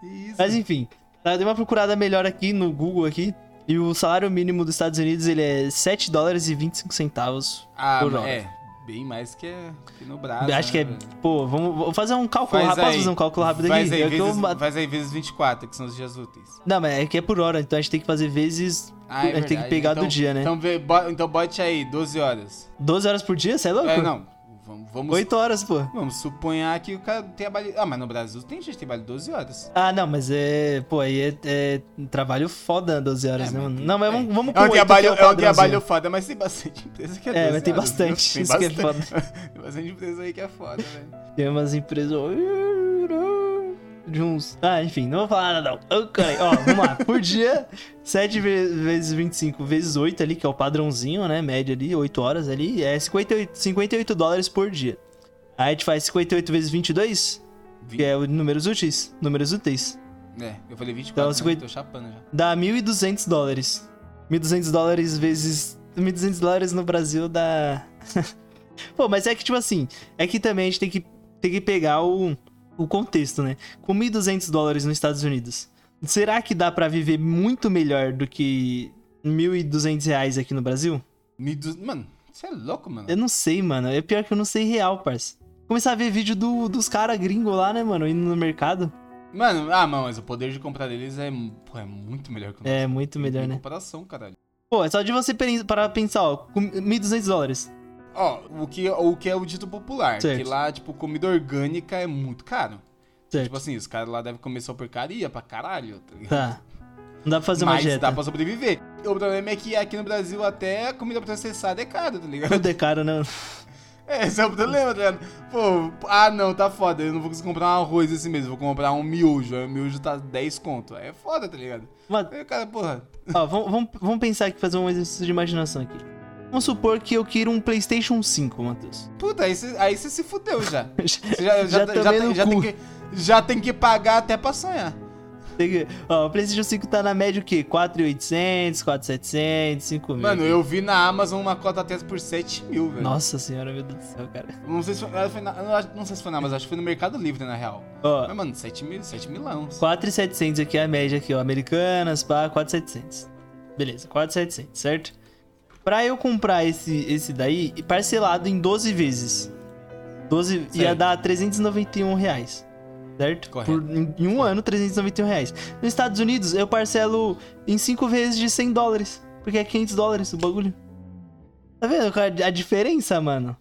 Isso. Mas enfim, eu dei uma procurada melhor aqui no Google aqui. E o salário mínimo dos Estados Unidos, ele é 7 dólares e 25 centavos ah, por hora. é. Bem mais que, é, que no Brasil. Acho que é, né, pô, vamos vou fazer um cálculo rápido. Posso aí. fazer um cálculo rápido aqui? Faz aí, É que eu vezes, ma- faz aí vezes 24, que são os dias úteis. Não, mas é que é por hora, então a gente tem que fazer vezes. Ah, é a gente tem que pegar então, do dia, né? Então, então bote aí, 12 horas. 12 horas por dia, você é louco? É, não. Vamos, vamos, 8 horas, pô. vamos suponhar que o cara trabalha. Ah, mas no Brasil tem gente que trabalha 12 horas. Ah, não, mas é. Pô, aí é, é trabalho foda 12 horas, É, né, mano? tem- Não, mas é. vamos, vamos É um, oito, trabalho, é, o um padrãozinho. trabalho foda, mas tem bastante empresa que é 12 É, mas tem horas, bastante, viu? isso que é bastante. tem bastante empresa aí que é foda, velho. Tem umas empresas. De uns. Ah, enfim, não vou falar nada não. Ok, ó, vamos lá. Por dia, 7 ve- vezes 25 vezes 8 ali, que é o padrãozinho, né? Média ali, 8 horas ali, é 58, 58 dólares por dia. Aí a gente faz 58 vezes 22, que é o números úteis. Números úteis. É, eu falei 24, Então, né? 50 tô chapando já. Dá 1.200 dólares. 1.200 dólares vezes. 1.200 dólares no Brasil dá. Pô, mas é que, tipo assim, é que também a gente tem que, tem que pegar o, o contexto, né? Com 1.200 dólares nos Estados Unidos, será que dá pra viver muito melhor do que 1.200 reais aqui no Brasil? 1.200 Mano, você é louco, mano. Eu não sei, mano. É pior que eu não sei real, parça. Começar a ver vídeo do, dos caras gringos lá, né, mano? Indo no mercado. Mano, ah, mas o poder de comprar deles é, pô, é muito melhor que o nosso. É muito melhor, né? comparação, caralho. Pô, é só de você parar pra pensar, ó. Com 1.200 dólares. Ó, o que, o que é o dito popular, Certo. que lá, tipo, comida orgânica é muito caro. Certo. Tipo assim, os caras lá devem comer só porcaria pra caralho, tá ligado? Tá. Não dá pra fazer uma Mas dieta. dá pra sobreviver. O problema é que aqui no Brasil até a comida processada é cara, tá ligado? Tudo é caro, não. É, esse é o problema, tá ligado? Pô, ah não, tá foda, eu não vou conseguir comprar um arroz esse mês, vou comprar um miojo, aí o miojo tá 10 conto. É foda, tá ligado? Mas, Aí, cara, porra. ó, vamos, vamos, vamos pensar aqui, fazer um exercício de imaginação aqui. Vamos supor que eu queira um PlayStation 5, Matheus. Puta, aí você aí cê se fudeu já. Já, já, Já já, tomei tem- já que, já tem que pagar até pra sonhar. Que- Ó, o PlayStation 5 tá na média o quê? 4.800, 4.700, 5 mil. Mano, eu vi na Amazon uma cota testa por 7 mil, velho. Nossa senhora, meu Deus do céu, cara. Não sei se foi, na, não sei se foi na Amazon, acho que foi no Mercado Livre, na real. Ó, Mas, mano, 7 mil, 7 milão. 4.700 aqui é a média aqui, ó. Americanas, pá, 4.700. Beleza, 4.700, certo? Pra eu comprar esse, esse daí, parcelado em 12 vezes. 12 ia Certo. dar 391 reais. Certo? Correto. Por, em, em um ano, 391 reais. Nos Estados Unidos, eu parcelo em 5 vezes de 100 dólares. Porque é 500 dólares o bagulho. Tá vendo é a diferença, mano?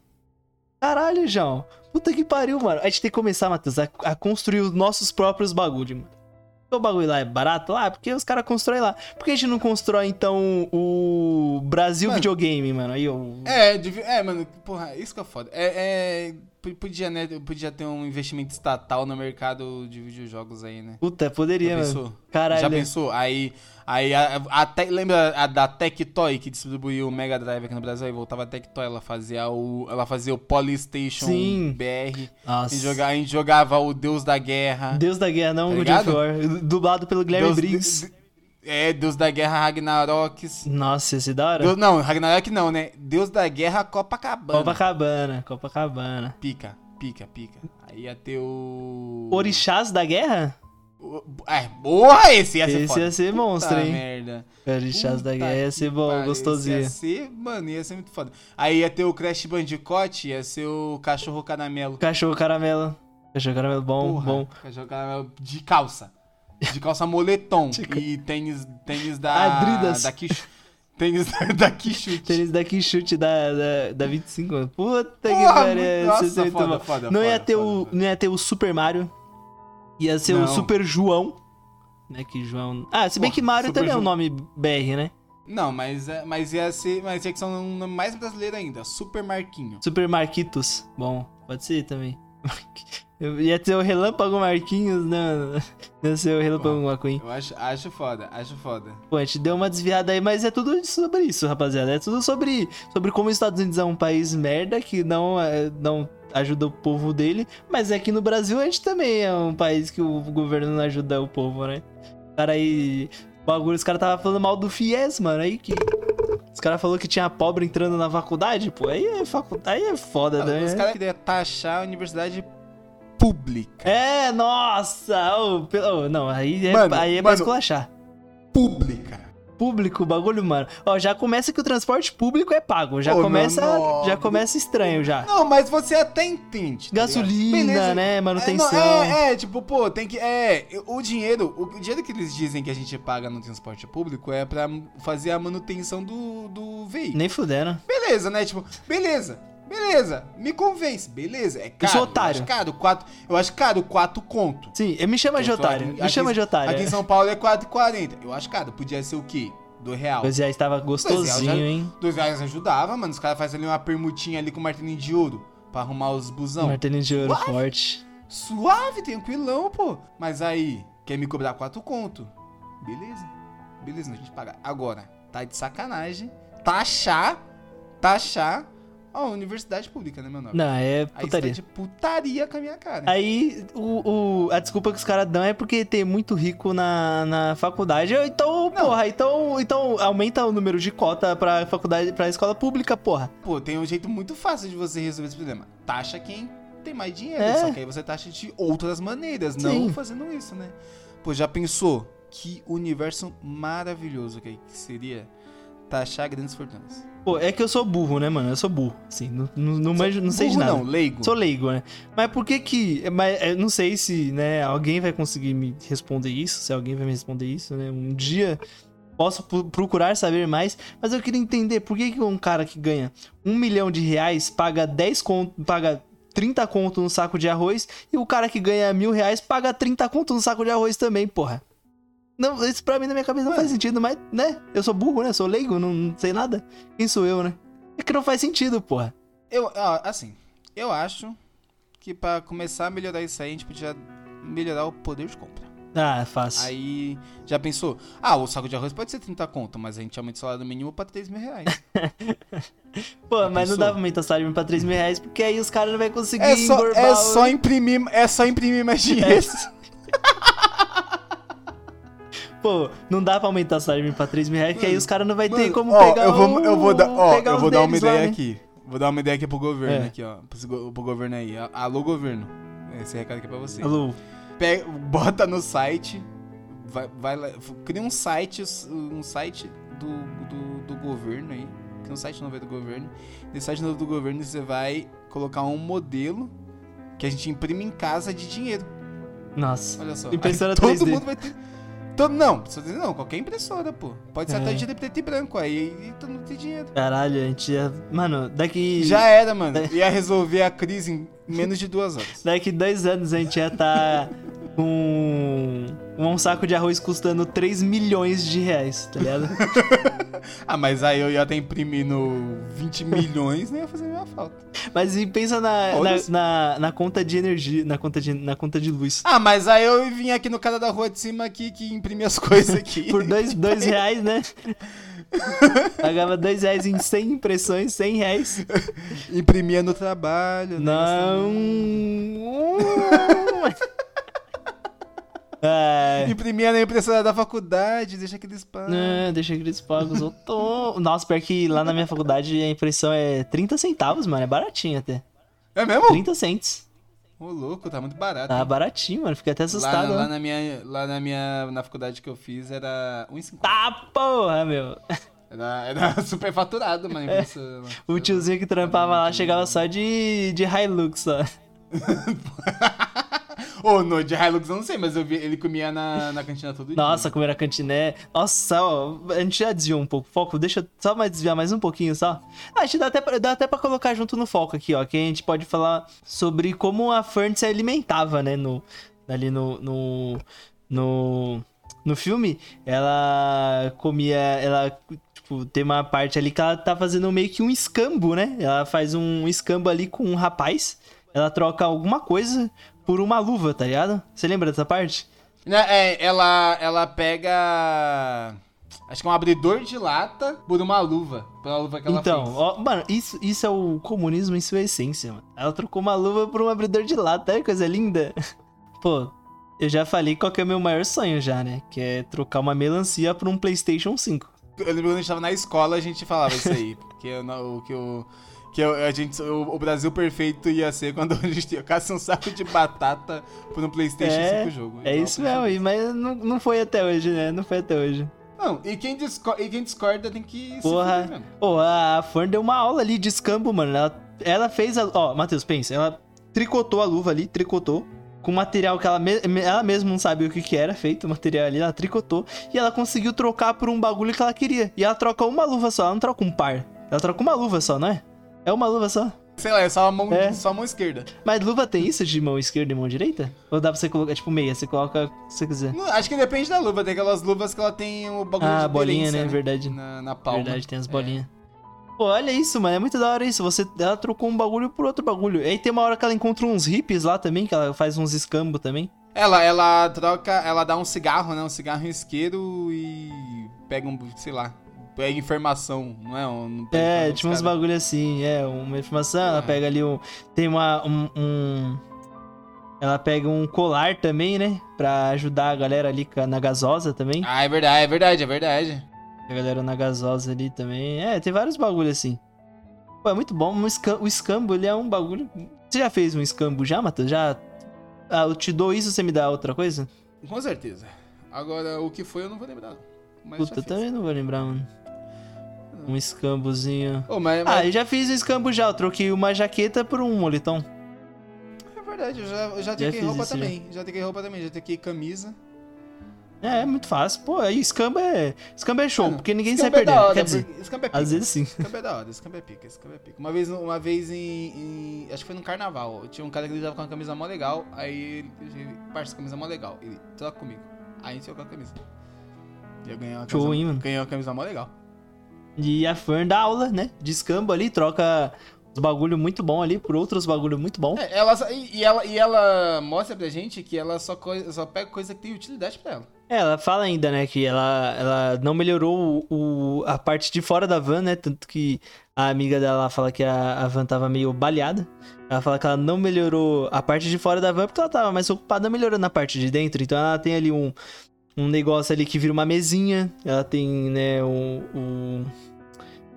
Caralho, João. Puta que pariu, mano. A gente tem que começar, Matheus, a, a construir os nossos próprios bagulho, mano. O bagulho lá é barato lá? Porque os caras constroem lá. Por que a gente não constrói, então, o Brasil Mano. Videogame, mano? Aí eu... É, é, mano, porra, isso que é foda. É, é, podia, né, podia ter um investimento estatal no mercado de videojogos aí, né? Puta, poderia, Já pensou? Caralho. Já pensou? Aí, aí a, a lembra a da Tectoy que distribuiu o Mega Drive aqui no Brasil? Aí voltava a Tectoy, ela fazia o, ela fazia o Polystation Sim. BR. A Nossa. gente, jogava, a gente jogava o Deus da Guerra. Deus da Guerra, não Tá God of? War. Dublado pelo Guilherme Deus, Briggs. É, Deus da Guerra Ragnaroks. Nossa, esse da hora. Deus, não, Ragnarok não, né? Deus da Guerra Copacabana. Copacabana, Copacabana. Pica, pica, pica. Aí ia ter o. Orixás da Guerra? O- É, boa esse ia ser Esse foda. ia ser monstro, Puta hein? merda. Orixás da Puta Guerra ia ser bom, pariu, gostosinho. Ia ser, mano, ia ser muito foda. Aí ia ter o Crash Bandicoot, ia ser o Cachorro Caramelo. Cachorro caramelo. Cachorro caramelo bom, Porra, bom. Cachorro Caramelo de calça. De calça moletom. De e tênis, tênis da... Adidas. Da Kish, tênis da, da Kishut. Tênis daqui chute da, da, da 25, mano. Puta que pariu. nossa, ser muito foda, bom. foda, não, ia foda, ter foda, o, foda. não ia ter o Super Mario. Ia ser o Não. Super João. Né, que João... Ah, se bem Porra, que Mario Super também é um nome BR, né? Não, mas, é- mas ia ser... Mas ia que são um nome mais brasileiro ainda. Super Marquinho. Super Marquitos. Bom, pode ser também. Eu ia ter o Relâmpago Marquinhos, né? mano? Ia ser o Relâmpago McQueen. Eu acho, acho foda, acho foda. Pô, a gente deu uma desviada aí, mas é tudo sobre isso, rapaziada. É tudo sobre, sobre como os Estados Unidos é um país merda que não, é, não ajuda o povo dele. Mas aqui no Brasil a gente também é um país que o governo não ajuda o povo, né? O cara aí. o Bagulho, os caras tava falando mal do FIES, mano. Aí que. Os caras falaram que tinha pobre entrando na faculdade, pô. Aí é faculdade. Aí é foda, né? Os caras queriam taxar a universidade pública. É, nossa! pelo- ô, não, aí é, Mano, aí é pra mano. esculachar. Pública. Público, bagulho, mano. Ó, já começa que o transporte público é pago. Já Ô, começa, não, já não. começa estranho já. Não, mas você até entende. tá Gasolina, né? Manutenção. É, não, é, é, tipo, pô, tem que. É, o dinheiro. O dinheiro que eles dizem que a gente paga no transporte público é pra fazer a manutenção do, do veículo. Nem fudendo. Beleza, né? Tipo, beleza. Beleza, me convence, beleza. É caro. sou otário. Eu acho caro, quatro, eu acho caro, quatro conto. Sim, me chama de Eu otário. aqui- me aqui- chama de otário. Aqui em São Paulo é 4,40. Eu acho caro, podia ser o quê? Do real. Dois reais tava Dois reais gostosinho, hein? Dois reais ajudava, mano. Os caras fazem ali uma permutinha ali com martelinho de ouro pra arrumar os busão. Martelinho de ouro forte. Suave, tranquilão, pô. Mas aí, quer me cobrar quatro conto? Beleza. Beleza, a gente paga. Agora, tá de sacanagem. Taxar, taxar a universidade pública, né, meu nome? Não, é Aí tá putaria. de putaria com a minha cara. Aí, o, o- a desculpa que os caras dão é porque tem muito rico na, na faculdade. Então, Não. porra, então, então aumenta o número de cota pra faculdade, pra escola pública, porra. Pô, tem um jeito muito fácil de você resolver esse problema. Taxa quem tem mais dinheiro. É. Só que aí você taxa de outras maneiras, não Sim. fazendo isso, né? Pô, já pensou que universo maravilhoso que seria taxar grandes fortunas? Pô, é que eu sou burro, né, mano? Eu sou burro. Assim, não, não, não, manjo- não sei de nada. Não, leigo. Sou leigo, né? Mas por que que... Mas eu não sei se, né, alguém vai conseguir me responder isso, se alguém vai me responder isso, né? Um dia posso procurar saber mais, mas eu queria entender por que que um cara que ganha um milhão de reais paga 10 conto, paga 30 conto no saco de arroz e o cara que ganha mil reais paga 30 conto no saco de arroz também, porra. Não, isso pra mim na minha cabeça não faz sentido, mas, né? Eu sou burro, né? Sou leigo, não, não sei nada. Quem sou eu, né? É que não faz sentido, porra. Eu, ó, assim, eu acho que pra começar a melhorar isso aí, a gente podia melhorar o poder de compra. Ah, fácil. Aí, já pensou? Ah, o saco de arroz pode ser 30 conto, mas a gente aumenta o salário mínimo pra 3 mil reais. Pô, Já mas não pensou? dá pra aumentar o salário mínimo pra 3 mil reais, porque aí os caras não vão conseguir É só, é só imprimir, é só imprimir mais dinheiro. Pô, não dá pra aumentar o salário mínimo pra 3 mil reais, que aí os caras não vai ter Mano, como ó, pegar eu vou, eu vou o- dar, ó, eu vou dar uma deles lá, ideia né? aqui. Vou dar uma ideia aqui pro governo, É. aqui, ó. Pro, pro governo aí. Alô, governo. Esse recado aqui é pra você. Alô, Pega, bota no site, vai, vai lá, cria um site, um site do, do, do governo aí. Cria um site novo aí do governo. Nesse site novo do governo você vai colocar um modelo que a gente imprime em casa de dinheiro. Nossa. Olha só. Impressora Aí todo 3D. mundo vai ter. Todo, não, não, qualquer impressora, pô. Pode ser É. até de preto e branco aí e todo mundo tem dinheiro. Caralho, a gente ia. Mano, daqui. Já era, mano. Ia resolver a crise em menos de duas horas. Daqui dois anos a gente ia tá com um saco de arroz custando 3 milhões de reais, tá ligado? Ah, mas aí eu ia estar imprimindo 20 milhões, nem ia fazer a minha falta. Mas e pensa na, na, na, na conta de energia, na conta de, na conta de luz. Ah, mas aí eu vim aqui no cara da rua de cima aqui que imprime as coisas aqui. Por dois, dois reais, né? Pagava dois reais em 100 impressões, 100 reais. Imprimia no trabalho. né? É. Imprimia na impressora da faculdade, deixa que eles pagam. Não, deixa que eles pagam. Nossa, pior que lá na minha faculdade a impressão é 30 centavos, mano. É baratinho até. É mesmo? 30 cents. Ô, louco, tá muito barato. Tá hein? baratinho, mano. Fiquei até Lá, assustado. na- lá né? na minha, lá na minha na faculdade que eu fiz era 1,50. Tá porra, meu. Era, era super faturado, mano. É. lá. O tiozinho que trampava lá chegava só de, de Hilux, só. Ô, no de Hilux eu não sei, mas eu vi ele comia na, na cantina todo dia. Nossa, como era cantiné. Nossa, ó, a gente já desviou um pouco o foco. Deixa eu só mais desviar mais um pouquinho, só. Ah, acho que dá até, pra, dá até pra colocar junto no foco aqui, ó. Que a gente pode falar sobre como a Fern se alimentava, né? No, ali no, no, no, no filme. Ela comia... Ela, tipo, tem uma parte ali que ela tá fazendo meio que um escambo, né? Ela faz um escambo ali com um rapaz. Ela troca alguma coisa por uma luva, tá ligado? Você lembra dessa parte? Né, É, ela, ela pega. Acho que é um abridor de lata por uma luva. Pela luva que ela então, fez. ó, mano, isso, isso é o comunismo em sua essência, mano. Ela trocou uma luva por um abridor de lata, que coisa linda. Pô, eu já falei qual que é o meu maior sonho já, né? Que é trocar uma melancia por um PlayStation 5. Eu lembro quando a gente tava na escola, a gente falava isso aí. Porque eu o que o. Que a gente, o, o Brasil perfeito ia ser quando a gente trocasse um saco de batata por um PlayStation É, 5 jogo. É Igual isso mesmo, mas não, não foi até hoje, né? Não foi até hoje. Não, e quem, disco- e quem discorda tem que Porra. Pô, a Fern deu uma aula ali de escambo, mano. Ela, ela fez a. Ó, Matheus, pensa. Ela tricotou a luva ali, tricotou. Com material que ela, me- ela mesma não sabia o que, que era feito, o material ali, ela tricotou. E ela conseguiu trocar por um bagulho que ela queria. E ela troca uma luva só, ela não troca um par. Ela troca uma luva só, não é? É uma luva só. Sei lá, é só a mão, É. só a mão esquerda. Mas luva tem isso de mão esquerda e mão direita? Ou dá pra você colocar, tipo, meia? Você coloca o que você quiser. Não, acho que depende da luva. Tem aquelas luvas que ela tem o bagulho Ah, de bolinha, aderência, né? Verdade. Na, na palma. Verdade, tem as É. bolinhas. Pô, olha isso, mano. É muito da hora isso. Você, ela trocou um bagulho por outro bagulho. E aí tem uma hora que ela encontra uns hippies lá também, que ela faz uns escambos também. Ela, ela troca, ela dá um cigarro, né? Um cigarro isqueiro e pega um, sei lá, pega informação, não é? Um, É, tipo uns bagulho assim. É, uma informação. Ela É. pega ali um. Tem uma. Um, um- Ela pega um colar também, né? Pra ajudar a galera ali na gasosa também. Ah, é verdade, é verdade, é verdade. A galera na gasosa ali também. É, tem vários bagulhos assim. Pô, é muito bom. Um escam- o escambo, ele é um bagulho. Você já fez um escambo já, Matheus? Já. Ah, eu te dou isso, você me dá outra coisa? Com certeza. Agora, o que foi eu não vou lembrar. Mas Puta, também não vou lembrar, mano. Um escambozinho. Ô, mas, Ah, mas- eu já fiz um escambo já. Eu troquei uma jaqueta por um moletom. é verdade, eu já, eu já troquei roupa isso, já. também. Já troquei roupa também, já troquei camisa. É, é muito fácil. Pô, aí escambo é. Escambo é show, Mano, porque ninguém sai é perdendo. hora, Quer dizer, campo é pica. às vezes sim. Esse campo é da hora, esse campo é pica, esse campo é pica. Uma vez, uma vez em, em- Acho que foi no carnaval. Tinha um cara que ele tava com uma camisa mó legal. Aí ele. ele Parça, camisa mó legal. Ele troca comigo. Aí a gente trocou a camisa. E eu ganhei uma Show, camisa. hein, mano? Ganhei uma camisa mó legal. E a Fern dá aula, né? De escambo ali, troca os bagulho muito bom ali por outros bagulho muito bom. É, ela, e, ela, e ela mostra pra gente que ela só, só pega coisa que tem utilidade pra ela. É, ela fala ainda, né, que ela, ela não melhorou o, o- a parte de fora da van, né? Tanto que a amiga dela fala que a, a van tava meio baleada. Ela fala que ela não melhorou a parte de fora da van porque ela tava mais ocupada melhorando a parte de dentro. Então ela tem ali um, um negócio ali que vira uma mesinha. Ela tem, né, um, um-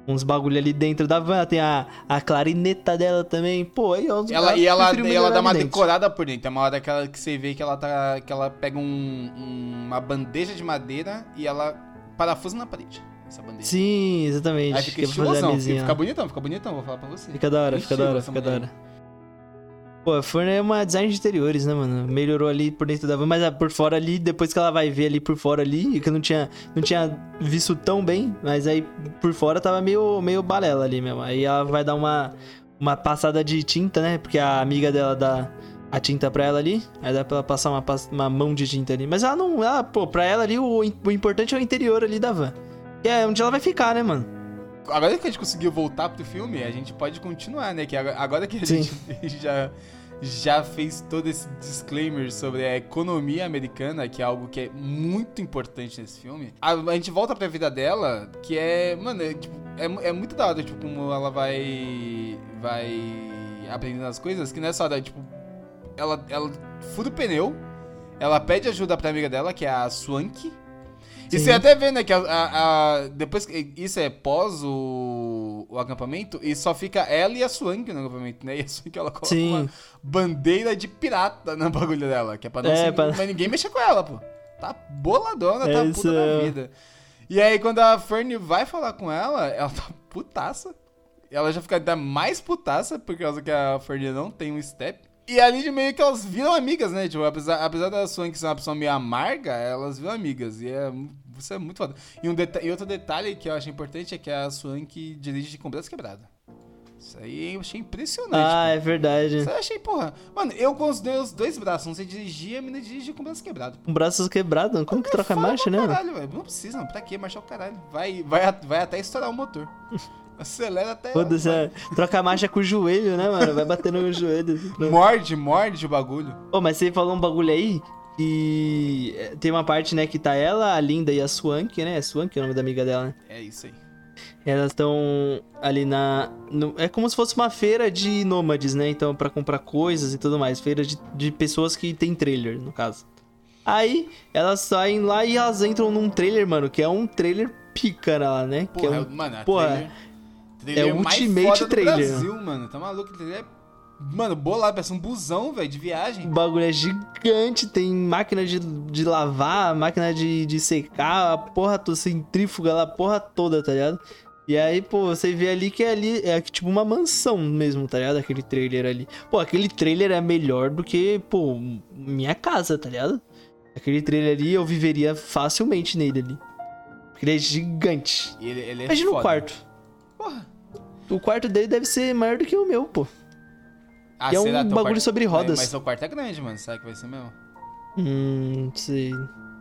uns bagulho ali dentro da van. Ela tem a, a clarineta dela também. Pô, aí eu Ela, e ela, e ela dá uma dentro. decorada por dentro. É uma hora que, ela, que você vê que ela tá. que ela pega um- um- uma bandeja de madeira e ela parafusa na parede. Essa bandeja. Sim, exatamente. Aí fica estilosão. Fica, bonitão, fica bonitão, vou falar pra você. Fica da hora, fica da hora, fica da hora. Pô, a Fern é uma design de interiores, né, mano? Melhorou ali por dentro da van, mas por fora ali, depois que ela vai ver ali por fora ali, que eu não tinha, não tinha visto tão bem, mas aí por fora tava meio, meio balela ali mesmo. Aí ela vai dar uma, uma passada de tinta, né? Porque a amiga dela dá a tinta pra ela ali, aí dá pra ela passar uma, uma mão de tinta ali. Mas ela não, ela, pô, pra ela ali o, o importante é o interior ali da van. Que é onde ela vai ficar, né, mano? Agora que a gente conseguiu voltar pro filme, a gente pode continuar, né? Que agora- que a Sim. gente já, já fez todo esse disclaimer sobre a economia americana, que é algo que é muito importante nesse filme, a, a gente volta pra vida dela, que é, mano, é, tipo, é, é muito da hora, tipo, como ela vai. vai aprendendo as coisas, que nessa hora, tipo, ela, ela fura o pneu, ela pede ajuda pra amiga dela, que é a Swank. E você até vê, né, que a, a- a- depois isso é pós o, o acampamento, e só fica ela e a Swank no acampamento, né? E a Swank, ela coloca Sim. uma bandeira de pirata no bagulho dela, que é pra não É, ser, pra- mas ninguém mexer com ela, pô. Tá boladona, É tá isso, puta da é. vida. E aí, quando a Fern vai falar com ela, ela tá putaça. Ela já fica ainda mais putaça, por causa que a Fern não tem um step. E ali de meio que elas viram amigas, né? Tipo, apesar, apesar da Swank ser uma pessoa meio amarga, elas viram amigas. E é, isso é muito foda. E, um deta- e outro detalhe que eu acho importante é que a Swank dirige com o braço quebrado. Isso aí eu achei impressionante. Ah, pô. é verdade. Isso aí eu achei, porra. Mano, eu com os meus dois braços, não sei dirigir, a mina dirige com o braço quebrado. Com braços quebrados, como que troca Foda marcha, né? Caralho, velho. Não precisa, não. Pra quê? Marchar o caralho. Vai, vai, a- vai até estourar o motor. Acelera até. Foda-se, é, troca a marcha com o joelho, né, mano? Vai bater no joelho. assim. Morde, morde o bagulho. Ô, mas você falou um bagulho aí que é, tem uma parte, né, que tá ela, a Linda e a Swank, né? Swank é o nome da amiga dela, né? É isso aí. Elas estão ali na. no- é como se fosse uma feira de nômades, né? Então, pra comprar coisas e tudo mais. Feira de, de pessoas que tem trailer, no caso. Aí, elas saem lá e elas entram num trailer, mano, que é um trailer pica lá, né? que é Porra, um mano, porra, trailer, trailer é o ultimate trailer. Brasil, mano. Tá maluco? O trailer é. Mano, bolado, parece um busão, velho, de viagem. O bagulho é gigante, tem máquina de, de lavar, máquina de, de secar, a porra toda, centrífuga lá, a porra toda, tá ligado? E aí, pô, você vê ali que é ali é tipo uma mansão mesmo, tá ligado? Aquele trailer ali. Pô, aquele trailer é melhor do que, pô, minha casa, tá ligado? Aquele trailer ali eu viveria facilmente nele ali. Porque ele é gigante. E ele, ele é Imagina o quarto. Porra. O quarto dele deve ser maior do que o meu, pô. Ah, E é um bagulho quarto- sobre rodas. Mas, seu quarto é grande, mano. Será que vai ser mesmo? Hum, não sei.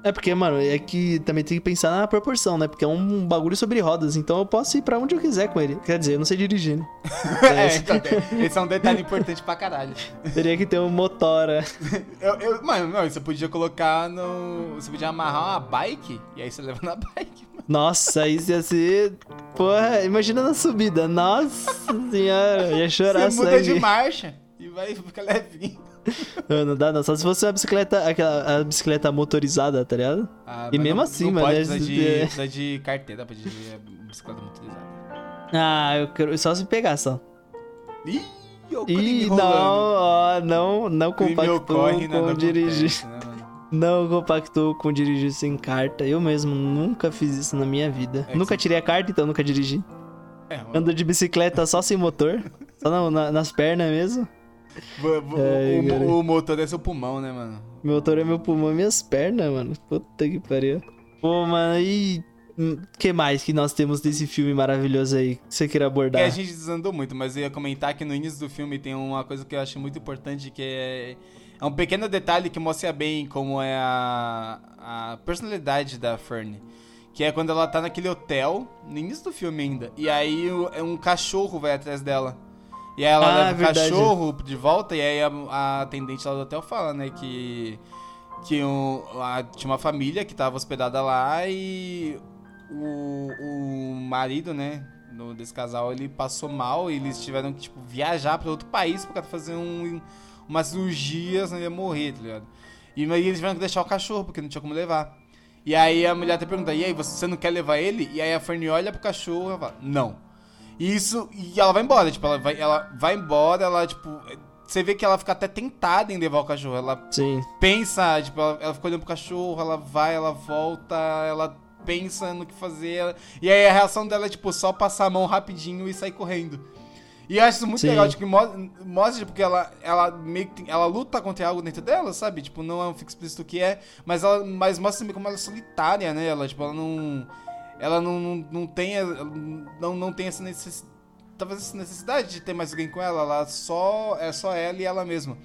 É porque, mano, é que também tem que pensar na proporção, né? Porque é um bagulho sobre rodas, então eu posso ir pra onde eu quiser com ele. Quer dizer, eu não sei dirigir, né? é, então, esse é um detalhe importante pra caralho. Teria que ter um motora. Eu, eu- mano, não, você podia colocar no. Você podia amarrar uma bike e aí você leva na bike, mano. Nossa, isso ia ser. Porra, imagina na subida. Nossa senhora, ia chorar Você muda sangue. de marcha vai ficar levinho. Não, não dá, não. Só se fosse uma bicicleta, aquela a bicicleta motorizada, tá ligado? Ah, E mesmo não, assim, não mano, Pode é- precisar de, é- precisa de carteira pra dirigir a bicicleta motorizada. Ah, eu quero. Só se pegar só. Ih, o crime Ih, não, ó, não, não compactou com Double dirigir. Né? Não compactou com dirigir sem carta. Eu mesmo nunca fiz isso na minha vida. É nunca tirei a carta, então nunca dirigi. É. Ando de bicicleta só sem motor. Só na- na- nas pernas mesmo. Ai, o, o motor é seu pulmão, né, mano? Meu motor é meu pulmão e minhas pernas, mano. Puta que pariu. Pô, mano, e. O que mais que nós temos desse filme maravilhoso aí que você queira Que abordar? a gente desandou muito, mas eu ia comentar que no início do filme tem uma coisa que eu acho muito importante, que é, é um pequeno detalhe que mostra bem como é a, a personalidade da Fern. Que é quando ela tá naquele hotel, no início do filme ainda, e aí é um cachorro vai atrás dela. E aí ela Ah, leva verdade. o cachorro de volta, e aí a, a atendente lá do hotel fala, né, que, que um, a- tinha uma família que tava hospedada lá e o, o marido, né, do- desse casal, ele passou mal e eles tiveram que, tipo, viajar pra outro país pra fazer um, umas cirurgias, senão ele ia morrer, tá ligado? E aí eles tiveram que deixar o cachorro, porque não tinha como levar. E aí a mulher até pergunta, e aí, você não quer levar ele? E aí a Fernie olha pro cachorro e fala, não. E isso, e ela vai embora, tipo, ela vai, ela vai embora, ela, tipo, você vê que ela fica até tentada em levar o cachorro. Ela Sim. pensa, tipo, ela, ela fica olhando pro cachorro, ela vai, ela volta, ela pensa no que fazer. E aí a reação dela é, tipo, só passar a mão rapidinho e sair correndo. E eu acho isso muito Sim. legal, tipo, mostra, tipo, que ela, ela meio que ela luta contra algo dentro dela, sabe? Tipo, não é um fico explícito o que é, mas ela mas mostra também como ela é solitária, né? Ela, tipo, ela não. Ela não, não, não tem. ela Não, não tem essa necessidade. Talvez essa necessidade de ter mais alguém com ela, ela só. É só ela e ela mesma.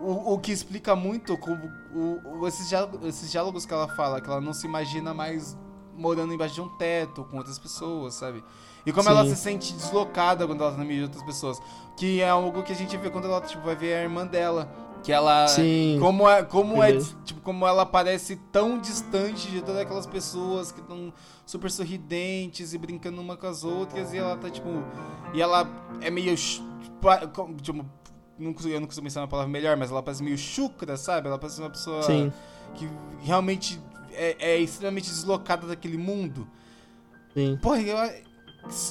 O, o que explica muito como o, esses, diálogos, esses diálogos que ela fala, que ela não se imagina mais morando embaixo de um teto com outras pessoas, sabe? E como ela Sim. se sente deslocada quando ela tá no meio de outras pessoas. Que é algo que a gente vê quando ela tipo, vai ver a irmã dela. Que ela. Sim. Como é, como é, Beleza. tipo, como ela parece tão distante de todas aquelas pessoas que estão super sorridentes e brincando uma com as outras. E ela tá, tipo. E ela é meio. Tipo, não, eu não consigo pensar uma palavra melhor, mas ela parece meio chucra, sabe? Ela parece uma pessoa Sim. que realmente é, é extremamente deslocada daquele mundo. Sim. Porra, eu,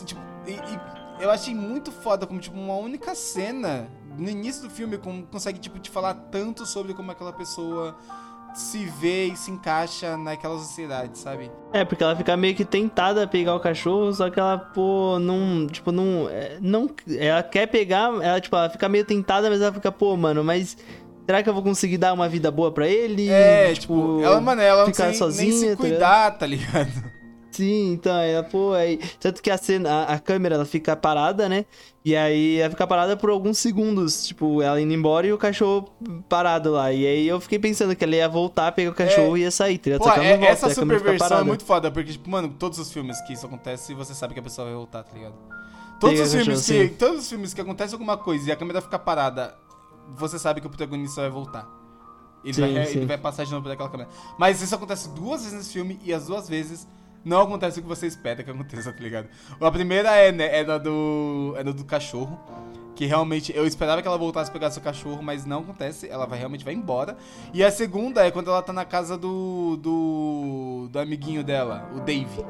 tipo, e- e eu achei muito foda como, tipo, uma única cena no início do filme como consegue, tipo, te falar tanto sobre como aquela pessoa se vê e se encaixa naquela sociedade, sabe? É, porque ela fica meio que tentada a pegar o cachorro, só que ela, pô, não, tipo, não, é, não, ela quer pegar, ela, tipo, ela fica meio tentada, mas ela fica, pô, mano, mas será que eu vou conseguir dar uma vida boa pra ele? É, tipo, ela, mano, ela não ficar sei nem sozinha, se tá cuidar, tá ligado? Sim, então, ela, pô, aí, tanto que a cena, a, a câmera, ela fica parada, né, e aí ela fica parada por alguns segundos, tipo, ela indo embora e o cachorro parado lá, e aí eu fiquei pensando que ela ia voltar, pegar o cachorro e ia sair, tá ligado? Pô, que é- volta, essa superversão é muito foda, porque, tipo, mano, todos os filmes que isso acontece, você sabe que a pessoa vai voltar, tá ligado? Todos os filmes que. sim. Todos os filmes que acontece alguma coisa e a câmera fica parada, você sabe que o protagonista vai voltar. Ele, Sim, vai, sim. ele vai passar de novo por aquela câmera. Mas isso acontece duas vezes nesse filme e as duas vezes não acontece o que você espera que aconteça, tá ligado? A primeira é, né, é da do. É da do cachorro. Que realmente eu esperava que ela voltasse a pegar seu cachorro, mas não acontece. Ela vai realmente vai embora. E a segunda é quando ela tá na casa do. do. do amiguinho dela, o Dave.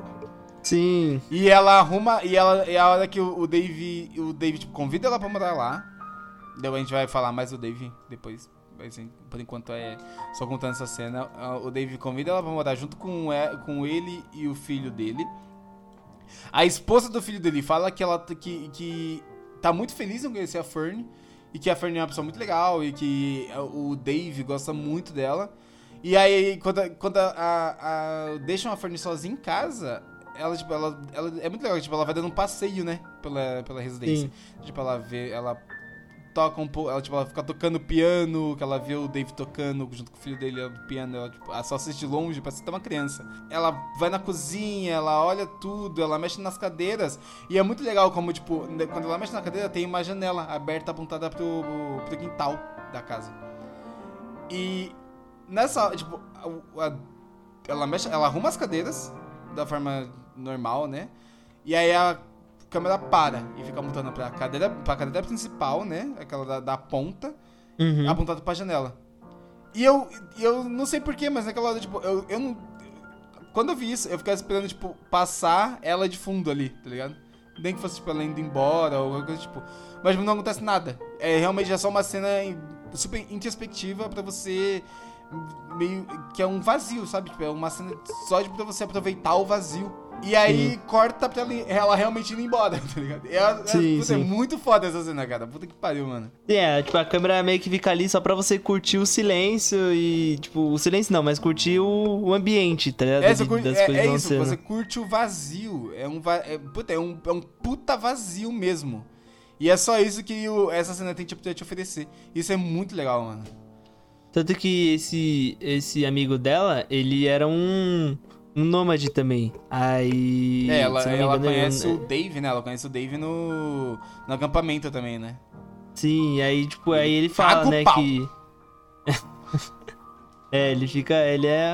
Sim, E ela arruma. E ela é a hora que o, o Dave. O Dave tipo, convida ela pra morar lá. Daí a gente vai falar mais do Dave depois. Assim, por enquanto é só contando essa cena. Ah, O Dave convida ela pra morar junto com, com ele e o filho dele. A esposa do filho dele fala que ela que, que tá muito feliz em conhecer a Fern. E que a Fern é uma pessoa muito legal. E que o Dave gosta muito dela. E aí, quando, quando a, a- a- deixam a Fern sozinha em casa, ela, tipo, ela, ela é muito legal. Tipo, ela vai dando um passeio, né? Pela, pela residência. Tipo, ela vê, ela toca um pouco, ela, tipo, ela fica tocando piano, que ela vê o Dave tocando junto com o filho dele no piano, ela, tipo, ela só assiste de longe, parece até uma criança. Ela vai na cozinha, ela olha tudo, ela mexe nas cadeiras, e é muito legal como, tipo, quando ela mexe na cadeira, tem uma janela aberta apontada pro, pro quintal da casa. E nessa, tipo, a- a- ela mexe, ela arruma as cadeiras da forma normal, né? E aí a câmera para e fica apontando pra cadeira, pra cadeira principal, né? Aquela da, da ponta, uhum. apontado pra janela. E eu, eu não sei porquê, mas naquela hora, tipo, eu, eu não. Quando eu vi isso, eu ficava esperando, tipo, passar ela de fundo ali, tá ligado? Nem que fosse, tipo, ela indo embora ou alguma coisa, tipo. Mas não acontece nada. É realmente é só uma cena super introspectiva pra você. Meio. que é um vazio, sabe? Tipo, é uma cena só de pra você aproveitar o vazio. E aí corta pra ela, ela realmente ir embora, tá ligado? É, é- Sim, puta, é sim. muito foda essa cena, cara. Puta que pariu, mano. É, tipo, a câmera meio que fica ali só pra você curtir o silêncio e, tipo, o silêncio não, mas curtir o, o ambiente, tá ligado? É, você curte- das é- coisas é isso, você curte o vazio. É um, é, puta, é, um, é um puta vazio mesmo. E é só isso que o- essa cena tem tipo, pra te oferecer. Isso é muito legal, mano. Tanto que esse, esse amigo dela, ele era um, um nômade também. Aí. é, ela, ela engano, ele- conhece o Dave, né? Ela conhece o Dave no, no acampamento também, né? Sim, aí, tipo, aí ele fala, Caga o né, pau. que. é, ele fica. Ele é.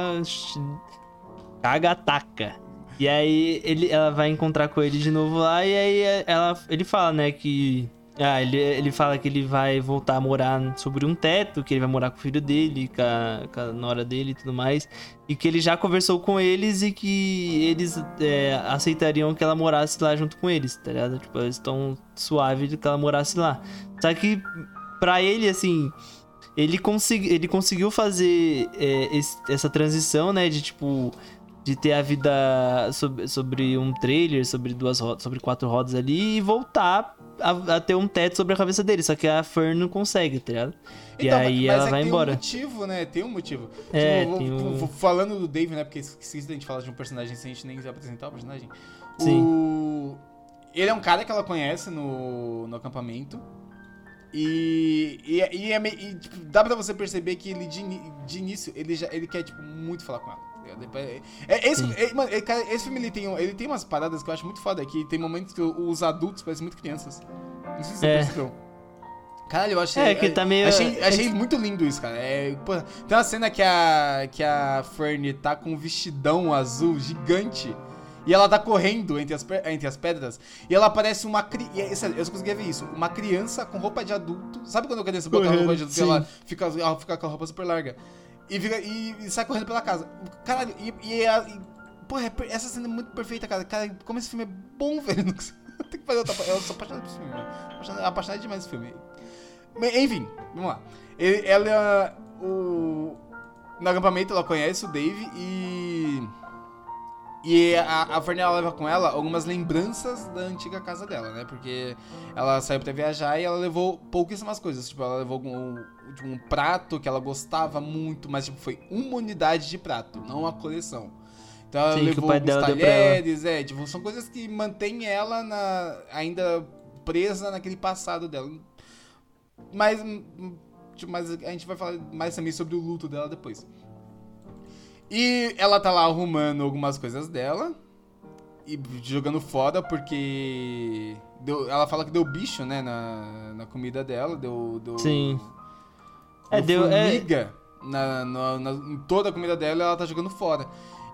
Caga-taca. E aí ele, ela vai encontrar com ele de novo lá, e aí ela, ele fala, né, que Ah, ele, ele fala que ele vai voltar a morar sobre um teto, que ele vai morar com o filho dele, com a, com a nora dele e tudo mais. E que ele já conversou com eles e que eles é, aceitariam que ela morasse lá junto com eles, tá ligado? Tipo, eles estão suave de que ela morasse lá. Só que, pra ele, assim, ele, consegui, ele conseguiu fazer é, esse- essa transição, né? De tipo. De ter a vida sobre, sobre um trailer, sobre duas rodas, sobre quatro rodas ali e voltar a, a ter um teto sobre a cabeça dele. Só que a Fern não consegue, tá ligado? E Então, aí ela é vai tem embora. um motivo, né? Tem um motivo. É, Tipo, tem um- Falando do Dave, né? Porque esqueci da gente falar de um personagem sem a gente nem apresentar o personagem. Sim. O... Ele é um cara que ela conhece no, no acampamento. E, e, e é e, tipo, dá pra você perceber que ele, de, de início, ele, já, ele quer, tipo, muito falar com ela. É, esse, é, mano, é, cara, esse filme ele tem, ele tem umas paradas que eu acho muito foda, que tem momentos que os adultos parecem muito crianças. Não sei se você É. percebeu. Caralho, eu achei. É, que tá meio- Achei, achei muito lindo isso, cara. É, pô, tem uma cena que a, que a Fern tá com um vestidão azul gigante. E ela tá correndo entre as, entre as pedras. E ela parece uma criança. Eu só conseguia ver isso. Uma criança com roupa de adulto. Sabe quando a criança bota a Correndo, roupa de adulto ela fica, ela fica com a roupa super larga? E, fica- e- e sai correndo pela casa. Caralho, e. e, a- e porra, é essa cena é muito perfeita, cara. Cara, como esse filme é bom, velho. Tem que fazer outra. Eu sou apaixonado por esse filme, mano. Apaixonado, demais desse filme. Mas, Enfim, vamos lá. Ele- ela. O, no acampamento ela conhece o Dave e. E a, a Fern ela leva com ela algumas lembranças da antiga casa dela, né? Porque ela saiu pra viajar e ela levou pouquíssimas coisas. Tipo, ela levou um, tipo, um prato que ela gostava muito, mas tipo, foi uma unidade de prato, não uma coleção. Então ela Sim, levou alguns talheres, é, tipo, são coisas que mantêm ela na, ainda presa naquele passado dela. Mas, tipo, mas a gente vai falar mais também sobre o luto dela depois. E ela tá lá arrumando algumas coisas dela e jogando fora porque deu, ela fala que deu bicho, né, na, na comida dela, deu, deu Sim. é, É, deu deu- é- formiga na, na- na- em toda a comida dela e ela tá jogando fora.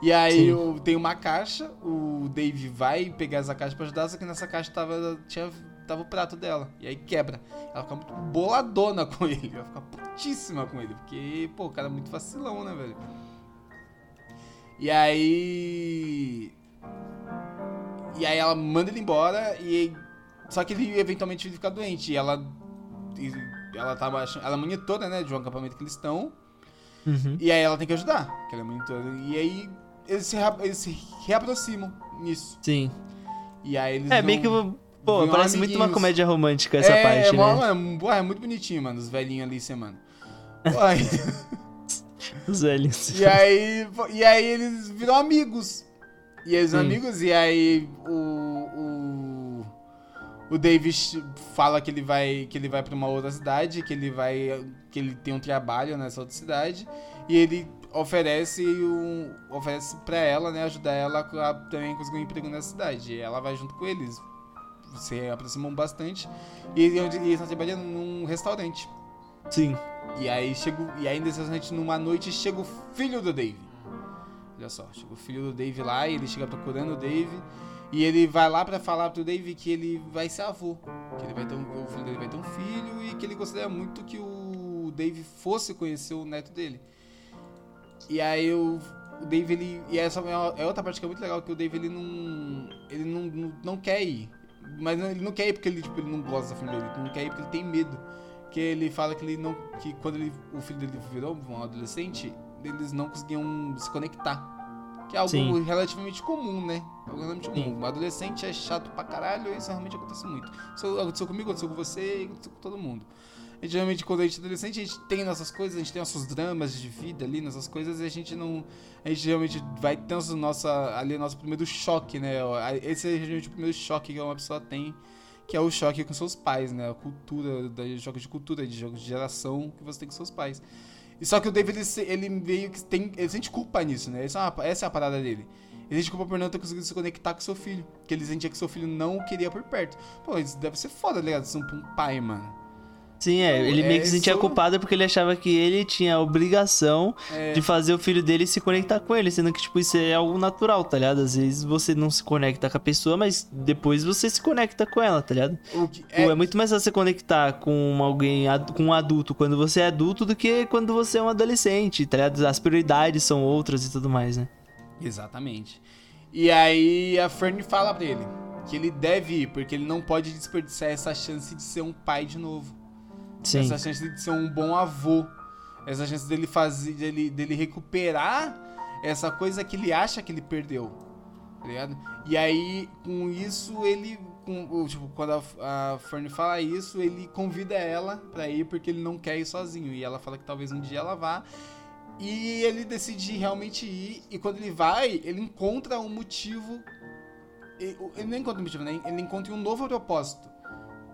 E aí eu, tem uma caixa, o Dave vai pegar essa caixa pra ajudar, só que nessa caixa tava, tinha, tava o prato dela. E aí quebra. Ela fica muito boladona com ele. Ela fica putíssima com ele. Porque, pô, o cara é muito vacilão, né, velho? E aí. E aí ela manda ele embora e. Só que ele eventualmente fica doente. E ela. e ela tava achando. Ela é monitora, né? De um acampamento que eles estão. Uhum. E aí ela tem que ajudar. Que ela é monitora. E aí eles se, rea- eles se reaproximam nisso. Sim. E aí eles. É, vão- meio que. Pô, parece muito uma amiguinhos. comédia romântica essa é, parte, é, né? porra, é muito bonitinho, mano. Os velhinhos ali se amando. Pô, aí- Os velhos. E aí, e aí eles viram amigos. E eles viram amigos, e aí o. O, o Davis fala que ele vai. Que ele vai pra uma outra cidade, que ele vai. Que ele tem um trabalho nessa outra cidade. E ele oferece um. Oferece pra ela, né? Ajudar ela a também conseguir um emprego nessa cidade. E ela vai junto com eles. Se aproximam bastante. E eles e eles estão trabalhando num restaurante. Sim. E aí chega, o- e aí restaurante numa noite chega o filho do Dave. Olha só, chega o filho do Dave lá e ele chega procurando o Dave e ele vai lá pra falar pro Dave que ele vai ser avô, que ele vai ter um, o filho dele vai ter um filho e que ele gostaria muito que o Dave fosse conhecer o neto dele. E aí o, o Dave ele e essa é é outra parte que é muito legal que o Dave ele não ele não, não, não quer ir. Mas ele não quer ir porque ele, tipo, ele não gosta da família dele, ele não quer ir porque ele tem medo que ele fala que ele não que quando ele, o filho dele virou um adolescente eles não conseguiam se conectar. Que é algo Sim. relativamente comum né? Algo relativamente Sim. comum. Um adolescente é chato pra caralho isso realmente acontece muito. Isso aconteceu comigo aconteceu com você e aconteceu com todo mundo. A gente, geralmente quando a gente é adolescente a gente tem nossas coisas a gente tem nossos dramas de vida ali nossas coisas e a gente não a gente geralmente vai ter nossa ali nosso primeiro choque né? Esse é geralmente o primeiro choque que uma pessoa tem que é o choque com seus pais, né? A cultura, da choque de cultura, de jogos de geração que você tem com seus pais. E só que o David, ele, ele meio que tem. Ele sente culpa nisso, né? Essa é, uma- essa é a parada dele. Ele sente culpa por não ter conseguido se conectar com seu filho. Que ele sentia que seu filho não queria por perto. Pô, isso deve ser foda, tá ligado? Ser um pai, mano. Sim, é. Ele É, meio que se sentia culpado porque ele achava que ele tinha a obrigação É. de fazer o filho dele se conectar com ele, sendo que, tipo, isso é algo natural, tá ligado? Às vezes você não se conecta com a pessoa, mas depois você se conecta com ela, tá ligado? O que- Pô, é, muito mais fácil você conectar com alguém, com um adulto quando você é adulto do que quando você é um adolescente, tá ligado? As prioridades são outras e tudo mais, né? Exatamente. E aí a Fern fala pra ele que ele deve ir, porque ele não pode desperdiçar essa chance de ser um pai de novo. Sim. Essa chance de ser um bom avô. Essa chance dele fazer. dele, dele recuperar essa coisa que ele acha que ele perdeu. Tá ligado? E aí, com isso, ele. Com, tipo, quando a, a fala isso, ele convida ela pra ir porque ele não quer ir sozinho. E ela fala que talvez um dia ela vá. E ele decide realmente ir. E quando ele vai, ele encontra um motivo. Ele ele não encontra um motivo, né? Ele encontra um novo propósito.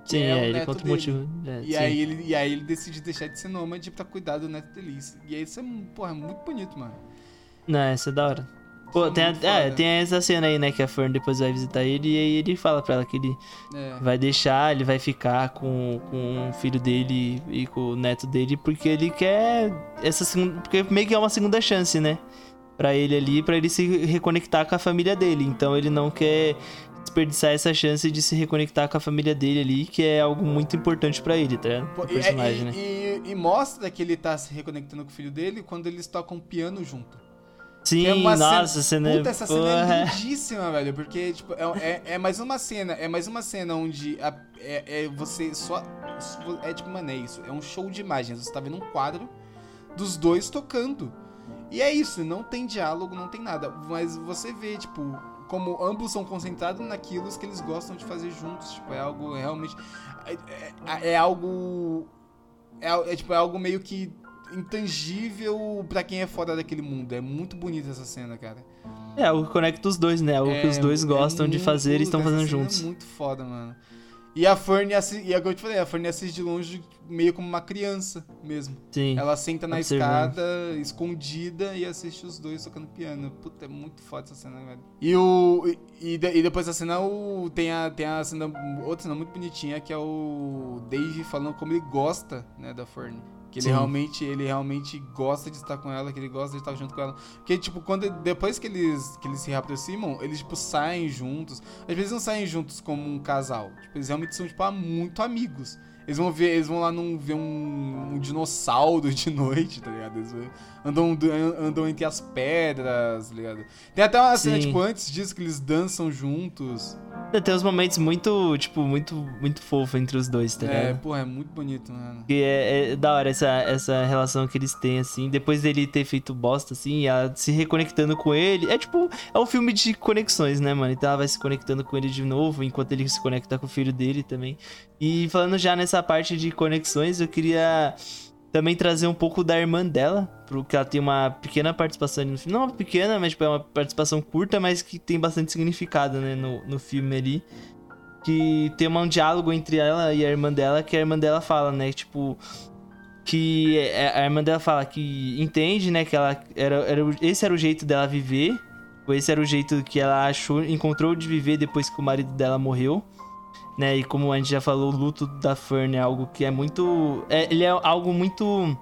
Sim, é é, ele conta o motivo. é, E sim. aí, ele, e aí ele decide deixar de ser nômade pra cuidar do neto dele. E aí isso é, porra, muito bonito, mano. Não, essa é da hora. Pô, Isso é tem, a- é, tem essa cena aí, né, que a Fern depois vai visitar ele e aí ele fala pra ela que ele É. vai deixar, ele vai ficar com, com o filho dele e com o neto dele, porque ele quer essa segunda. Porque meio que é uma segunda chance, né? Pra ele ali, pra ele se reconectar com a família dele. Então ele não quer desperdiçar essa chance de se reconectar com a família dele ali, que é algo muito importante pra ele, tá? Pô, O e- personagem, e, né? e- e mostra que ele tá se reconectando com o filho dele quando eles tocam piano junto. Sim, é uma nossa, cena. Puta, essa cena porra. é lindíssima, velho. Porque, tipo, é, é- é mais uma cena. É mais uma cena onde a- é, é você só. É tipo, mano, é isso. É um show de imagens. Você tá vendo um quadro dos dois tocando. E é isso, não tem diálogo, não tem nada. Mas você vê, tipo, como ambos são concentrados naquilo que eles gostam de fazer juntos. Tipo, é algo realmente. É, é- é algo. É, é, tipo, é algo meio que intangível pra quem é fora daquele mundo. É muito bonita essa cena, cara. É algo que conecta os dois, né? Algo que os dois É gostam de fazer e estão fazendo juntos. É muito foda, mano. E a Fern assiste, e é o que eu te falei, a Fern assiste de longe meio como uma criança mesmo. Sim. Ela senta na Observando. escada, escondida, e assiste os dois tocando piano. Puta, é muito foda essa cena, velho. E o. E, e de- depois da cena, o, tem, a, tem a cena. Outra cena muito bonitinha, que é o Dave falando como ele gosta, né, da Fern. Que ele Sim. realmente, ele realmente gosta de estar com ela, que ele gosta de estar junto com ela. Porque, tipo, quando, depois que eles, que eles se reaproximam, eles, tipo, saem juntos. Às vezes não saem juntos como um casal. Tipo, eles realmente são, tipo, muito amigos. Eles vão ver, eles vão lá num, ver um, um dinossauro de noite, tá ligado? Eles andam, andam entre as pedras, tá ligado? Tem até uma cena, Sim. tipo, antes disso, que eles dançam juntos. Tem uns momentos muito, tipo, muito, muito fofo entre os dois, tá é, ligado? porra, é muito bonito, mano. Que é, é da hora essa, essa relação que eles têm, assim. Depois dele ter feito bosta, assim, e ela se reconectando com ele. É tipo, é um filme de conexões, né, mano? Então ela vai se conectando com ele de novo, enquanto ele se conecta com o filho dele também. E falando já nessa parte de conexões, eu queria também trazer um pouco da irmã dela, porque ela tem uma pequena participação no filme. Não pequena, mas tipo, é uma participação curta, mas que tem bastante significado, né, no, no filme ali. Que tem um diálogo entre ela e a irmã dela, que a irmã dela fala, né, tipo... Que a a irmã dela fala que entende, né, que ela era, era, esse era o jeito dela viver, ou esse era o jeito que ela achou, encontrou de viver depois que o marido dela morreu né? E como a gente já falou, o luto da Fern é algo que é muito. é- ele é algo muito.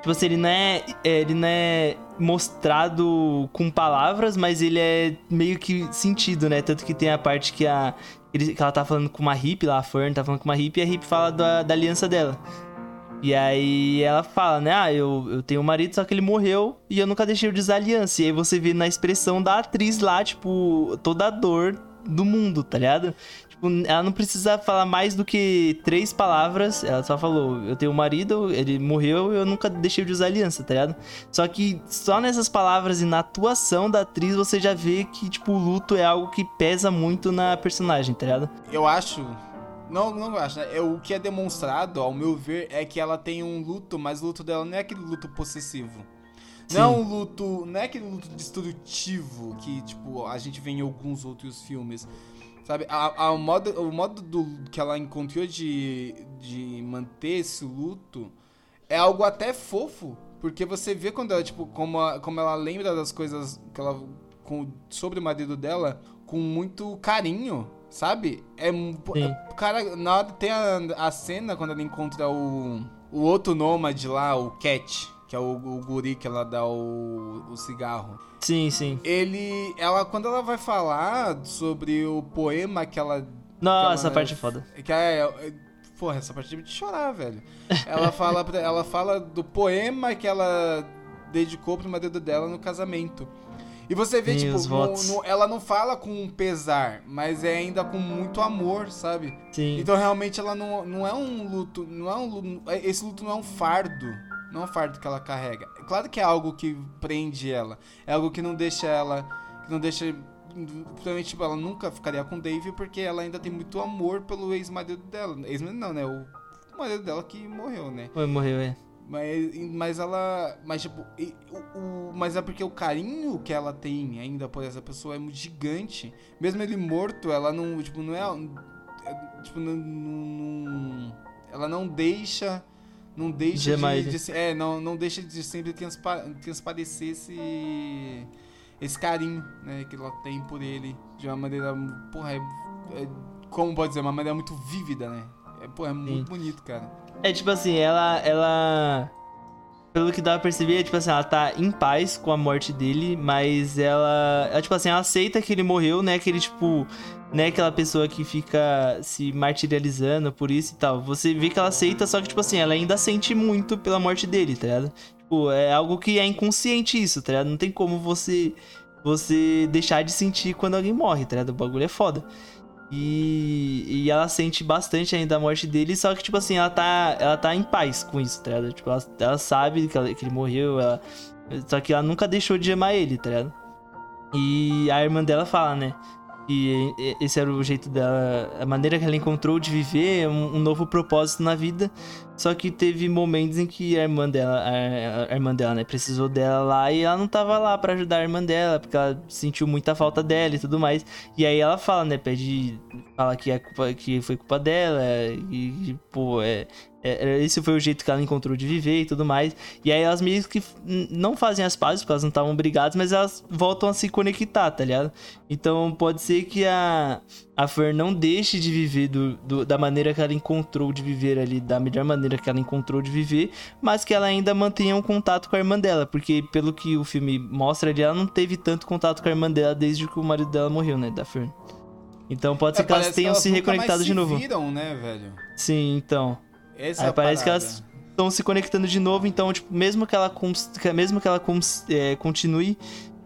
Tipo assim, ele não é, é, ele não é mostrado com palavras, mas ele é meio que sentido, né? Tanto que tem a parte que, a, ele- que ela tá falando com uma hippie lá, a Fern tá falando com uma hippie, e a hippie fala da, da aliança dela. E aí ela fala, né? Ah, eu, eu tenho um marido, só que ele morreu e eu nunca deixei de usar aliança. E aí você vê na expressão da atriz lá, tipo, toda a dor do mundo, tá ligado? Tipo, ela não precisa falar mais do que três palavras. Ela só falou: Eu tenho um marido, ele morreu eu nunca deixei de usar aliança, tá ligado? Só que só nessas palavras e na atuação da atriz você já vê que, tipo, o luto é algo que pesa muito na personagem, tá ligado? Eu acho. Não, não acho, né? É, o que é demonstrado, ao meu ver, é que ela tem um luto, mas o luto dela não é aquele luto possessivo. Não é Sim. um luto. Não é aquele luto destrutivo que, tipo, a gente vê em alguns outros filmes. Sabe? A, a- o modo, o modo do, que ela encontrou de, de manter esse luto é algo até fofo. Porque você vê quando ela, tipo, como, a- como ela lembra das coisas que ela. Com, sobre o marido dela com muito carinho. Sabe? É. Sim. é- Cara, na hora tem a, a cena quando ela encontra o. O outro nômade lá, o Cat, que é o, o guri que ela dá o, o cigarro. Sim, sim. Ele. Ela, quando ela vai falar sobre o poema que ela. Nossa, que essa parte é foda. Que é, é- porra, essa parte é de chorar, velho. Ela fala, pra- ela fala do poema que ela dedicou pro marido dela no casamento. E você vê, Sim, tipo, no- no- ela não fala com pesar, mas é ainda com muito amor, sabe? Sim. Então realmente ela não, não é um luto, não é um luto, esse luto não é um fardo, não é um fardo que ela carrega. Claro que é algo que prende ela, é algo que não deixa ela, que não deixa provavelmente tipo, ela nunca ficaria com o Dave porque ela ainda tem muito amor pelo ex-marido dela. Ex-marido não, né? O marido dela que morreu, né? Foi, morreu, é. Mas, mas ela. Mas, tipo, o, o- mas é porque o carinho que ela tem ainda por essa pessoa é muito gigante. Mesmo ele morto, ela não. Tipo, não é. é, tipo, não, não- não- Ela não deixa. Não deixa De de, É, não, não deixa de sempre transpa- transparecer esse. Esse carinho, né? Que ela tem por ele. De uma maneira. Porra, é, é- como pode dizer? Uma maneira muito vívida, né? É, porra, é muito bonito, cara. É tipo assim, ela. ela. Pelo que dá pra perceber, é tipo assim, ela tá em paz com a morte dele, mas ela. ela tipo assim, ela aceita que ele morreu, né? Que ele, tipo. Né, aquela pessoa que fica se martirializando por isso e tal. Você vê que ela aceita, só que, tipo assim, ela ainda sente muito pela morte dele, tá ligado? Tipo, é algo que é inconsciente isso, tá ligado? Não tem como você. Você deixar de sentir quando alguém morre, tá ligado? O bagulho é foda. E, e ela sente bastante ainda a morte dele, só que, tipo assim, ela tá, ela tá em paz com isso, tá ligado? Tipo, ela, ela sabe que, ela- que ele morreu, ela- só que ela nunca deixou de amar ele, tá ligado? E a irmã dela fala, né? E- esse era o jeito dela, a maneira que ela encontrou de viver, um, novo propósito na vida. Só que teve momentos em que a irmã dela, a, a irmã dela, né, precisou dela lá e ela não tava lá pra ajudar a irmã dela, porque ela sentiu muita falta dela e tudo mais. E aí ela fala, né, pede, fala que, é culpa, que foi culpa dela e, pô, é, esse foi o jeito que ela encontrou de viver e tudo mais. E aí elas meio que não fazem as pazes, porque elas não estavam brigadas, mas elas voltam a se conectar, tá ligado? Então pode ser que a, a Fer não deixe de viver do, do- da maneira que ela encontrou de viver ali, da melhor maneira que ela encontrou de viver, mas que ela ainda mantenha um contato com a irmã dela, porque pelo que o filme mostra ali, ela não teve tanto contato com a irmã dela desde que o marido dela morreu, né, da Fer. Então pode ser É, que elas tenham se nunca mais reconectado de se novo. viram, né, velho? Sim, então. Essa Aí é parece que parada. elas estão se conectando de novo, então, tipo, mesmo que ela, que- mesmo que ela é, continue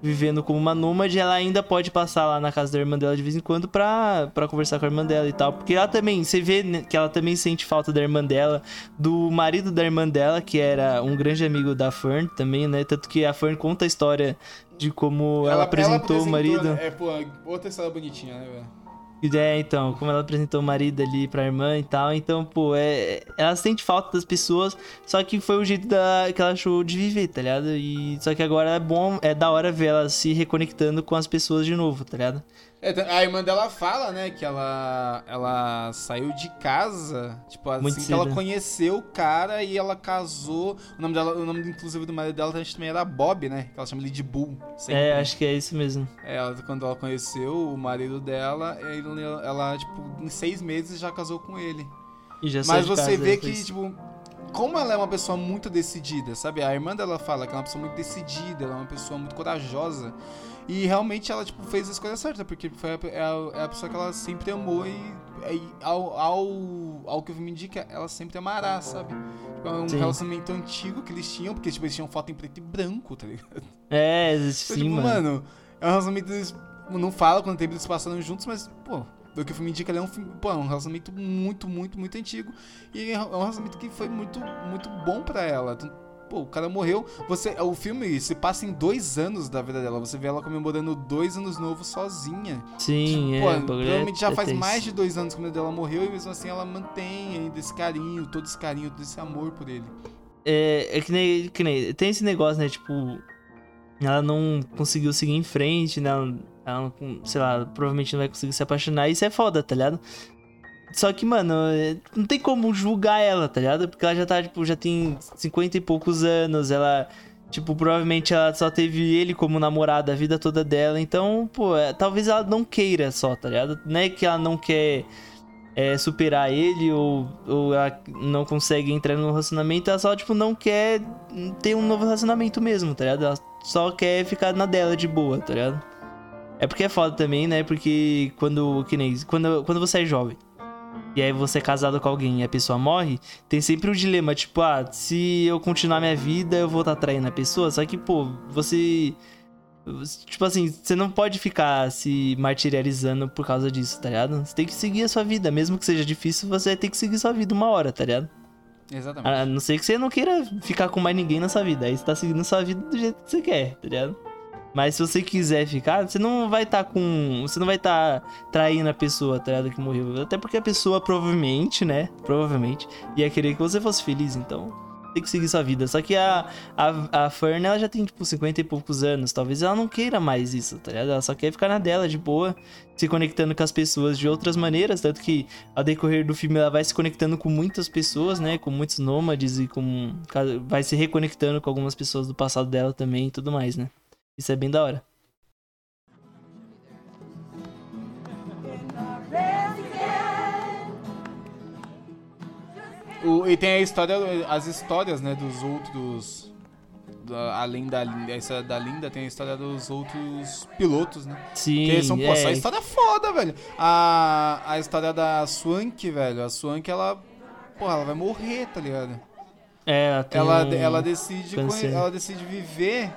vivendo como uma nômade, ela ainda pode passar lá na casa da irmã dela de vez em quando pra, pra conversar com a irmã dela e tal. Porque ela também, você vê né, que ela também sente falta da irmã dela, do marido da irmã dela, que era um grande amigo da Fern também, né? Tanto que a Fern conta a história de como ela, apresentou, o marido. né? É, pô, outra história bonitinha, né, velho? É, então, como ela apresentou o marido ali pra irmã e tal, então, pô, é, ela sente falta das pessoas, só que foi o jeito da, que ela achou de viver, tá ligado? E só que agora é bom, é da hora ver ela se reconectando com as pessoas de novo, tá ligado? É, a irmã dela fala, né, que ela, ela saiu de casa, tipo, assim Muito que cedo. ela conheceu o cara e ela casou. O nome dela, o nome inclusive do marido dela também era Bob, né? Que ela chama ele de Bull. sempre. É, acho que é isso mesmo. É, ela- quando ela conheceu o marido dela, ele- ela, tipo, em seis meses já casou com ele. E já Mas você vê que, tipo, como ela é uma pessoa muito decidida, sabe? A irmã dela fala que ela é uma pessoa muito decidida, ela é uma pessoa muito corajosa. E realmente ela, tipo, fez a escolha certa, porque foi a, é, a, é a pessoa que ela sempre amou e, e ao, ao, ao que o filme indica, ela sempre amará, sabe? Tipo, é um Sim. relacionamento antigo que eles tinham, porque, tipo, eles tinham foto em preto e branco, tá ligado? É, Então, sim, tipo, mano. mano, é um relacionamento. Eles não fala quanto tempo eles passaram juntos, mas, pô, do que o filme indica, ele é um filme. Pô, é um relacionamento muito, muito, muito antigo. E é um relacionamento que foi muito, muito bom pra ela. Pô, o cara morreu. Você, o filme se passa em dois anos da vida dela. Você vê ela comemorando dois anos novos sozinha. Sim, é. Pô, provavelmente já é faz mais de dois anos que a mulher dela morreu e mesmo assim ela mantém ainda esse carinho, todo esse carinho, todo esse amor por ele. É, é que, nem, que nem. Tem esse negócio, né? Tipo. Ela não conseguiu seguir em frente, né? Ela, ela não, sei lá, provavelmente não vai conseguir se apaixonar. Isso é foda, tá ligado? Só que, mano, é, não tem como julgar ela, tá ligado? Porque ela já tá, tipo, já tem 50 e poucos anos, ela. Tipo, provavelmente ela só teve ele como namorado a vida toda dela. Então, pô, é, talvez ela não queira só, tá ligado? Não é que ela não quer é, superar ele ou, ou ela não consegue entrar no relacionamento. Ela só, tipo, não quer ter um novo relacionamento mesmo, tá ligado? Ela só quer ficar na dela de boa, tá ligado? É porque é foda também, né? Porque quando, que nem, quando, quando você é jovem e aí você é casado com alguém e a pessoa morre, tem sempre o um dilema, tipo, ah, se eu continuar minha vida, eu vou estar tá traindo a pessoa. Só que, pô, você. Tipo assim, você não pode ficar se martirializando por causa disso, tá ligado? Você tem que seguir a sua vida. Mesmo que seja difícil, você tem que seguir sua vida uma hora, tá ligado? Exatamente. A não ser que você não queira ficar com mais ninguém na sua vida. Aí você tá seguindo sua vida do jeito que você quer, tá ligado? Mas se você quiser ficar, você não vai estar tá com. Você não vai estar tá traindo a pessoa, tá ligado? Que morreu. Até porque a pessoa provavelmente, né? Provavelmente ia querer que você fosse feliz. Então, tem que seguir sua vida. Só que a, a, a Fern, ela já tem, tipo, 50 e poucos anos. Talvez ela não queira mais isso, tá ligado? Ela só quer ficar na dela, de boa, se conectando com as pessoas de outras maneiras. Tanto que, ao decorrer do filme, ela vai se conectando com muitas pessoas, né? Com muitos nômades e com. Vai se reconectando com algumas pessoas do passado dela também e tudo mais, né? Isso é bem da hora. O, e tem a história, as histórias, né, dos outros. Da, além da essa da Linda tem a história dos outros pilotos, né? Sim. Que são, pô, é. só história foda, velho. A, a história da Swank, velho. A Swank, ela. Porra, ela vai morrer, tá ligado? É, ela, tem Ela, um ela, decide, ela decide viver,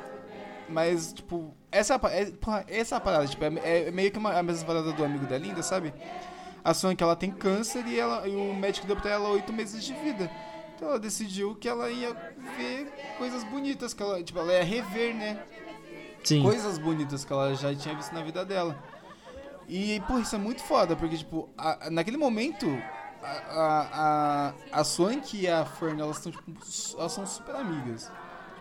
mas, tipo, essa, é porra, essa parada, tipo, é, é meio que uma, a mesma parada do amigo da Linda, sabe? A Swank, ela tem câncer e, ela, e o médico deu pra ela oito meses de vida. Então ela decidiu que ela ia ver coisas bonitas, que ela, tipo, ela ia rever, né? Sim. coisas bonitas que ela já tinha visto na vida dela. E, pô, isso é muito foda, porque, tipo, a- naquele momento, a, a, a, a Swank e a Fern, elas estão, tipo, elas são super amigas.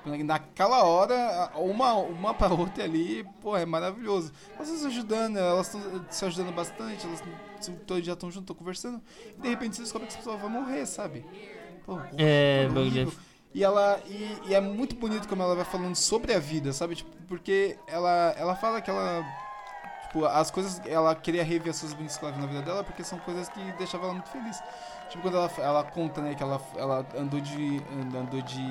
Na- naquela hora, uma, uma pra outra ali, pô, é maravilhoso. Elas estão se ajudando, elas estão se ajudando bastante, elas tão- dia estão juntas, estão conversando, e de repente você descobre que essa pessoa vai morrer, sabe? Pô, É, bagulho. E ela e, e é muito bonito como ela vai falando sobre a vida, sabe? Tipo, porque ela ela fala que ela tipo, as coisas ela queria rever as coisas bonitas que ela viu na vida dela porque são coisas que deixavam ela muito feliz. Tipo, quando ela, ela conta, né, que ela, ela andou de andou de,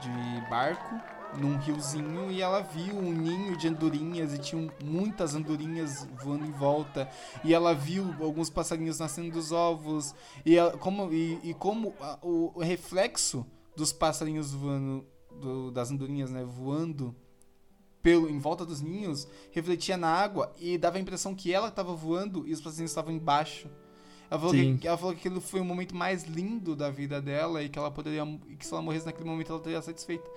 de barco num riozinho e ela viu um ninho de andorinhas e tinham muitas andorinhas voando em volta. E ela viu alguns passarinhos nascendo dos ovos. E ela- como e, e como a- o, reflexo dos passarinhos voando do- das andorinhas né voando pelo em volta dos ninhos refletia na água e dava a impressão que ela estava voando e os passarinhos estavam embaixo ela falou, Sim. que, ela falou que aquilo foi o momento mais lindo da vida dela e que ela poderia e que se ela morresse naquele momento ela estaria satisfeita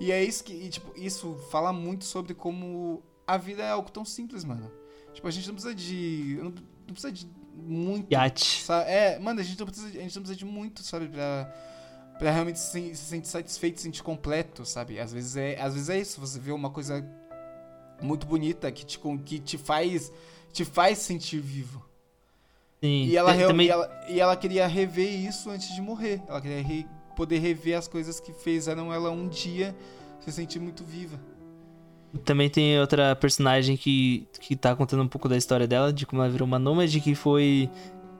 e é isso que e, tipo isso fala muito sobre como a vida é algo tão simples mano tipo a gente não precisa de não, não precisa de muito Yacht. Sa- É, mano, a gente não precisa, de- a gente não precisa de muito, sabe, pra, pra realmente se, se sentir satisfeito, se sentir completo, sabe? Às vezes é, às vezes é isso, você vê uma coisa muito bonita que te, que te faz te faz sentir vivo. Sim. E ela, também e ela, e ela queria rever isso antes de morrer. Ela queria re- poder rever as coisas que fizeram ela um dia se sentir muito viva. Também tem outra personagem que, que tá contando um pouco da história dela, de como ela virou uma nômade, que foi.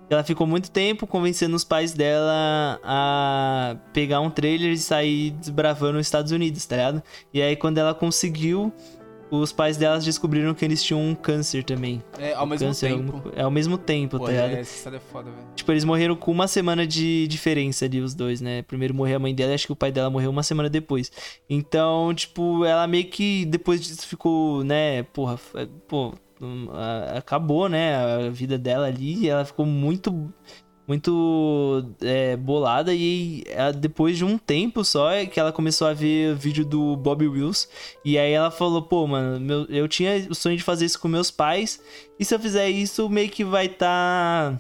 Ela ficou muito tempo convencendo os pais dela a pegar um trailer e sair desbravando os Estados Unidos, tá ligado? E aí, quando ela conseguiu, os pais delas descobriram que eles tinham um câncer também. É, ao Um mesmo câncer, tempo. alguma co- É ao mesmo tempo, Pô, tá ligado? é, essa é foda, velho. Tipo, eles morreram com uma semana de diferença ali, os dois, né? Primeiro morreu a mãe dela e acho que o pai dela morreu uma semana depois. Então, tipo, ela meio que depois disso ficou, né? Porra, f- pô, hum, acabou, né? A vida dela ali. E ela ficou muito. Muito é, bolada e ela- depois de um tempo só é que ela começou a ver vídeo do Bob Wills e aí ela falou, pô, mano, meu- eu tinha o sonho de fazer isso com meus pais e se eu fizer isso meio que vai tá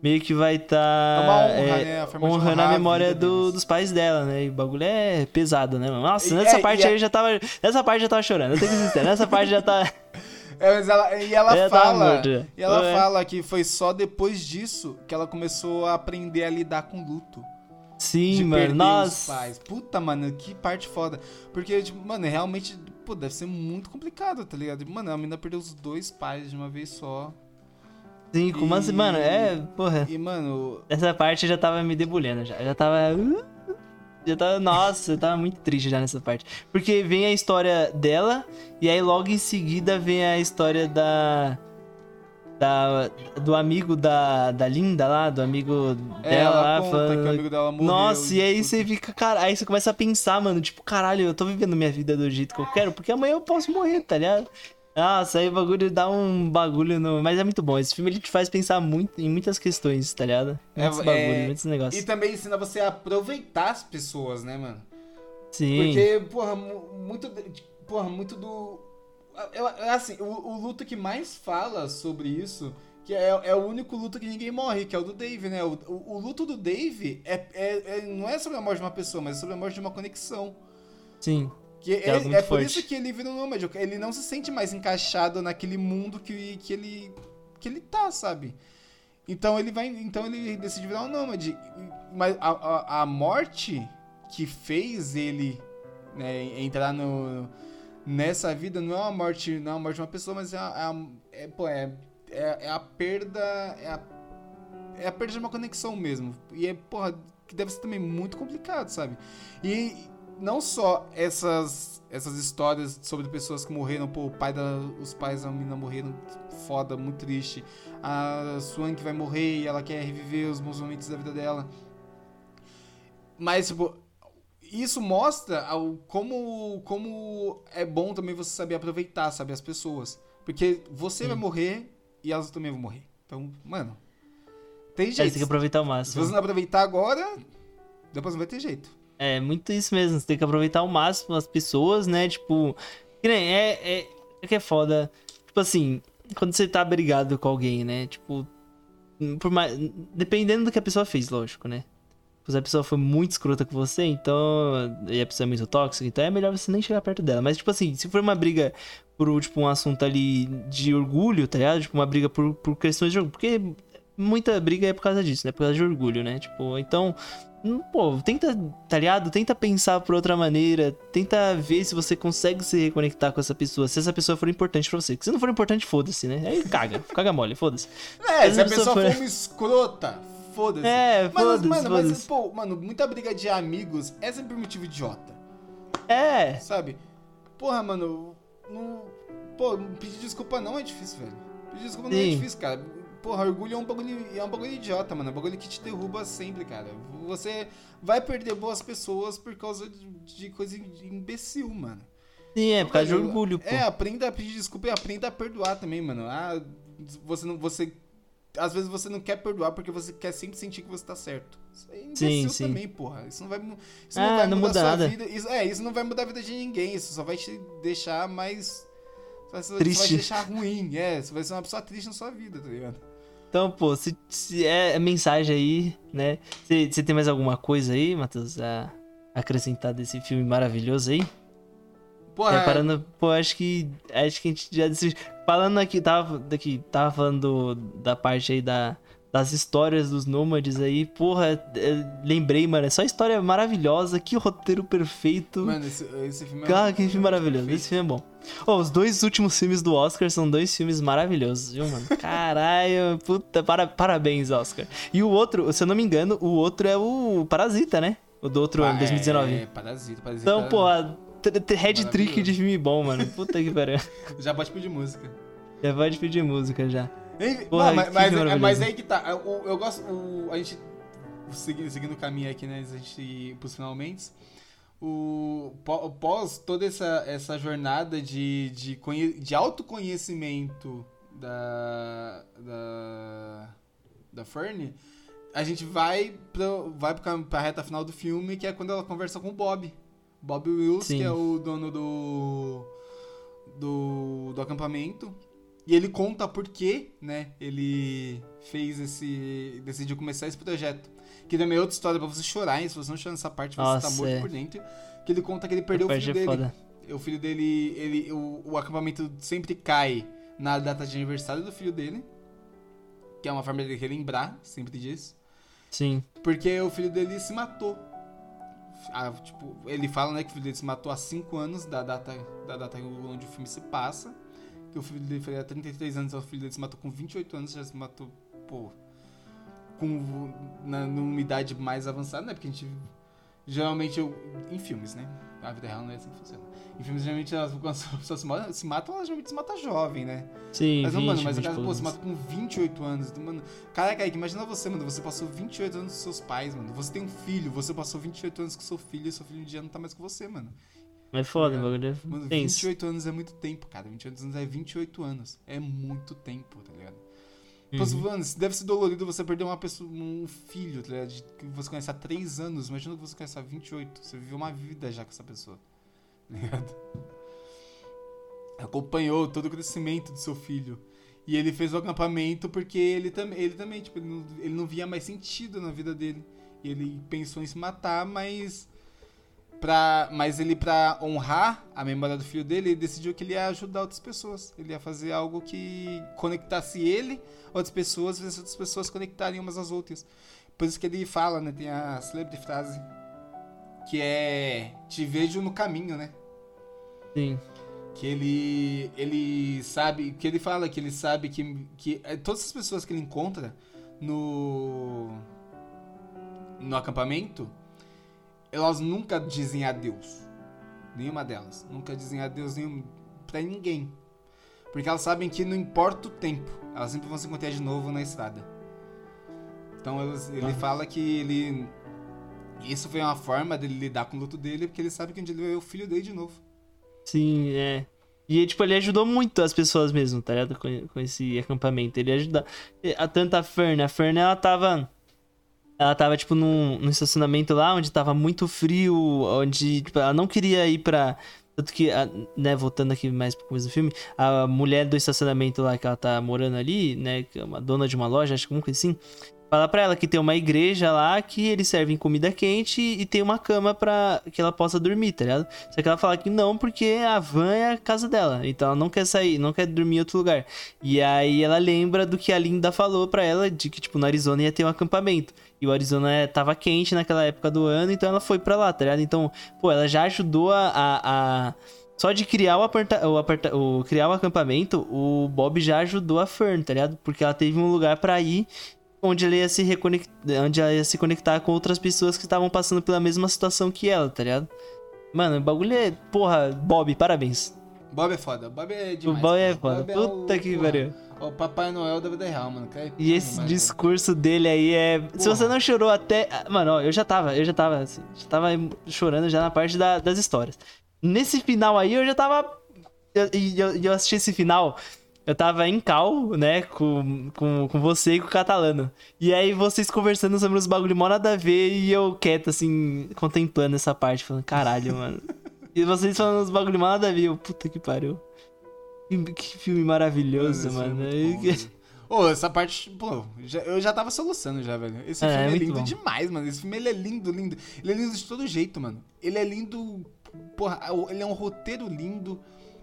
meio que vai tá É honra, é, né? Honrando a memória do- dos pais dela, né? E o bagulho é pesado, né? mano? Nossa, nessa é, parte aí já tava. Nessa parte já tava chorando. Eu tenho que dizer, nessa parte já tá. É, mas ela, e ela já tava fala, e ela É. fala que foi só depois disso que ela começou a aprender a lidar com luto. Sim, de mano. Nossa. os pais. Puta, mano, que parte foda. Porque, tipo, mano, realmente, pô, deve ser muito complicado, tá ligado? Mano, a menina perdeu os dois pais de uma vez só. Sim, como assim? E- Mano, é. Porra. E, mano, Essa parte já tava me debulhando já. Já tava. Já tava. Nossa, eu tava muito triste já nessa parte. Porque vem a história dela, e aí logo em seguida vem a história da. Da, do amigo da, da Linda lá, do amigo é, dela ela lá, falando. amigo dela morreu. Nossa, e aí puta. você fica, cara, aí você começa a pensar, mano, tipo, caralho, eu tô vivendo minha vida do jeito que eu quero, porque amanhã eu posso morrer, tá ligado? Nossa, aí o bagulho dá um bagulho no. Mas é muito bom. Esse filme ele te faz pensar muito em muitas questões, tá ligado? É, Muitos é, bagulhos, muitos negócios. E também ensina você a aproveitar as pessoas, né, mano? Sim. Porque, porra, mu- muito. Porra, muito do. Eu- assim, o, o luto que mais fala sobre isso, que é, é o único luto que ninguém morre, que é o do Dave, né? O, o, o luto do Dave é, é- é- não é sobre a morte de uma pessoa, mas é sobre a morte de uma conexão. Sim. Que é é, é por forte. isso que ele vira um nômade. Ele não se sente mais encaixado naquele mundo que, que, ele, que ele tá, sabe? Então ele vai. Então ele decide virar um nômade. Mas a, a, a morte que fez ele né, entrar no, nessa vida não é uma morte, não é uma morte de uma pessoa, mas é, a, é, pô, é, é, é a perda. É a, é a perda de uma conexão mesmo. E é, porra, que deve ser também muito complicado, sabe? E não só essas, essas histórias sobre pessoas que morreram, pô, o pai da, os pais da menina morreram, foda, muito triste. A Swan que vai morrer e ela quer reviver os bons momentos da vida dela. Mas, tipo, isso mostra ao, como, como é bom também você saber aproveitar, sabe, as pessoas. Porque você Sim. vai morrer e elas também vão morrer. Então, mano, tem É, jeito. tem que aproveitar o Se máximo. você não aproveitar agora, depois não vai ter jeito. É muito isso mesmo. Você tem que aproveitar ao máximo as pessoas, né? Tipo. Que nem, é, é, é que é foda. Tipo assim, quando você tá brigado com alguém, né? Tipo. Por mais, dependendo do que a pessoa fez, lógico, né? Se a pessoa foi muito escrota com você, então. E a pessoa é muito tóxica, então é melhor você nem chegar perto dela. Mas, tipo assim, se for uma briga por, tipo, um assunto ali de orgulho, tá ligado? Tipo, uma briga por, por questões de orgulho. Porque muita briga é por causa disso, né? Por causa de orgulho, né? Tipo, então. Hum, Pô, tenta, tá ligado? Tenta pensar por outra maneira. Tenta ver se você consegue se reconectar com essa pessoa. Se essa pessoa for importante pra você. Porque se não for importante, foda-se, né? Aí caga. caga mole, foda-se. É, Mas se a pessoa for uma escrota, foda-se. É, mas, foda-se, mano, mas, foda-se. pô, mano, muita briga de amigos é sempre motivo idiota, É. sabe? Porra, mano, não... Pô, pedir desculpa não é difícil, velho. Pedir desculpa não é Sim. difícil, cara. Porra, orgulho é um bagulho, é um bagulho idiota, mano. É um bagulho que te derruba sempre, cara. Você vai perder boas pessoas por causa de, de coisa de imbecil, mano. Sim, é por causa de orgulho, pô. É, aprenda a pedir desculpa e aprenda a perdoar também, mano. Ah, você não. Você. Às vezes você não quer perdoar porque você quer sempre sentir que você tá certo. Isso é imbecil Sim, sim. também, porra. Isso não vai, isso Ah, não vai não mudar muda a sua nada. vida. Isso, é, isso não vai mudar a vida de ninguém. Isso só vai te deixar mais. Só, só vai Triste. te deixar ruim. É, você vai ser uma pessoa triste na sua vida, tá ligado? Então, pô, se, se é mensagem aí, né? Você tem mais alguma coisa aí, Matheus, a acrescentar desse filme maravilhoso aí? Porra, É, parando, pô, acho que acho que a gente já decidiu. Falando aqui, tava daqui, tava falando do- da parte aí da das histórias dos nômades aí, porra, é, lembrei, mano, é só história maravilhosa, que roteiro perfeito. Mano, esse, esse filme é Cara, que filme maravilhoso. perfeito. Esse filme é bom. Ó, os dois últimos filmes do Oscar são dois filmes maravilhosos, viu, mano? Caralho, puta, para, parabéns, Oscar. E o outro, se eu não me engano, o outro é o Parasita, né? O do outro ano, 2019. É, Parasita, Parasita. Então, pô, head trick de filme bom, mano. Puta que pariu. Já pode pedir música. Já pode pedir música já. Porra, não, mas, mas, é- mas aí que tá. Eu, eu gosto. o- a gente. Seguindo, seguindo o caminho aqui, né? A gente ir pros finalmente. O, pó- pós toda essa, essa jornada de, de, conhe- de autoconhecimento da. da. da Fern, a gente vai, pro, vai pra reta final do filme, que é quando ela conversa com o Bob. Bob Wills, Sim. que é o dono do. do, do acampamento. E ele conta por que, né, ele fez esse. decidiu começar esse projeto. Que também é outra história pra você chorar, hein? Se você não chorar nessa parte, você Nossa, tá morto é. por dentro. Que ele conta que ele perdeu o filho é dele. foda. O filho dele, ele, o, o acampamento sempre cai na data de aniversário do filho dele. Que é uma forma de relembrar sempre disso. Sim. Porque o filho dele se matou. Ah, tipo, ele fala, né, que o filho dele se matou há 5 anos da data, da data onde o filme se passa. Que o filho dele faria 33 anos, o filho dele se matou com 28 anos, já se matou, pô, com, na, numa idade mais avançada, né? Porque a gente, geralmente, eu, em filmes, né? A vida real não é assim que funciona. Em filmes, geralmente, elas, quando as pessoas se matam, se matam, elas geralmente se matam jovem, né? Sim, Mas, 20, mano, mas o 20 cara, pô, se mata com 28 anos. Mano, caraca, imagina você, mano. Você passou 28 anos com seus pais, mano. Você tem um filho, você passou 28 anos com seu filho e seu filho um dia não tá mais com você, mano. É foda, o Tá bagulho é Mano, tenso. 28 anos é muito tempo, cara. 28 anos é 28 anos. É muito tempo, tá ligado? Uhum. Mano, deve ser dolorido você perder uma pessoa, um filho, tá ligado? Que você conhece há 3 anos. Imagina que você conhece há 28. Você viveu uma vida já com essa pessoa. Tá ligado? Acompanhou todo o crescimento do seu filho. E ele fez o acampamento porque ele também, ele também, tipo, ele não, ele não via mais sentido na vida dele. E ele pensou em se matar, mas pra, mas ele pra honrar a memória do filho dele, ele decidiu que ele ia ajudar outras pessoas. Ele ia fazer algo que conectasse ele, outras pessoas, e as outras pessoas conectarem umas às outras. Por isso que ele fala, né, tem a célebre frase que é te vejo no caminho, né? Sim. que ele ele sabe que ele fala que ele sabe que, que é, todas as pessoas que ele encontra no no acampamento elas nunca dizem adeus nenhuma delas nunca dizem adeus nenhum para ninguém porque elas sabem que não importa o tempo elas sempre vão se encontrar de novo na estrada então elas- ele Ah. fala que ele isso foi uma forma dele lidar com o luto dele porque ele sabe que um dia ele vai ver o filho dele de novo Sim, é. E, tipo, ele ajudou muito as pessoas mesmo, tá ligado? Com, com esse acampamento. Ele ajuda. A, tanto a Fern. A Fern, ela tava. Ela tava, tipo, num, num estacionamento lá onde tava muito frio, onde, tipo, ela não queria ir pra. Tanto que, a- né, voltando aqui mais pro começo do filme, a mulher do estacionamento lá que ela tá morando ali, né, que é uma dona de uma loja, acho que alguma coisa assim, fala pra ela que tem uma igreja lá que eles servem comida quente e tem uma cama pra que ela possa dormir, tá ligado? Só que ela fala que não, porque a van é a casa dela. Então ela não quer sair, não quer dormir em outro lugar. E aí ela lembra do que a Linda falou pra ela, de que, tipo, no Arizona ia ter um acampamento. E o Arizona tava quente naquela época do ano, então ela foi pra lá, tá ligado? Então, pô, ela já ajudou a. a- a- Só de criar o, aparta... o, aparta... o criar o acampamento, o Bob já ajudou a Fern, tá ligado? Porque ela teve um lugar pra ir onde ela ia se reconectar, onde ela ia se conectar com outras pessoas que estavam passando pela mesma situação que ela, tá ligado? Mano, o bagulho é, porra, Bob, parabéns. Bob é foda. Bob é O demais. Bob é cara. foda. Bob Puta o- que pariu. O Papai Noel da vida real, mano. Cara, E esse demais, discurso dele aí é. Se Porra. você não chorou até. Mano, ó, eu já tava, eu já tava assim, já tava chorando já na parte da- das histórias. Nesse final aí eu já tava. eu- E eu, e eu assisti esse final. Eu tava em cal, né, com, com, com você e com o catalano. E aí vocês conversando sobre os bagulho mó nada a ver e eu quieto, assim, contemplando essa parte, falando, caralho, mano. E vocês falando os bagulho mó nada a ver, eu, puta que pariu. Que, que filme maravilhoso, mano. é muito bom, velho. Ô, essa parte, pô, já- eu já tava soluçando já, velho. Esse É, filme é é, lindo bom. demais, mano. Esse filme, ele é lindo, lindo. Ele é lindo de todo jeito, mano. Ele é lindo, porra, ele é um roteiro lindo.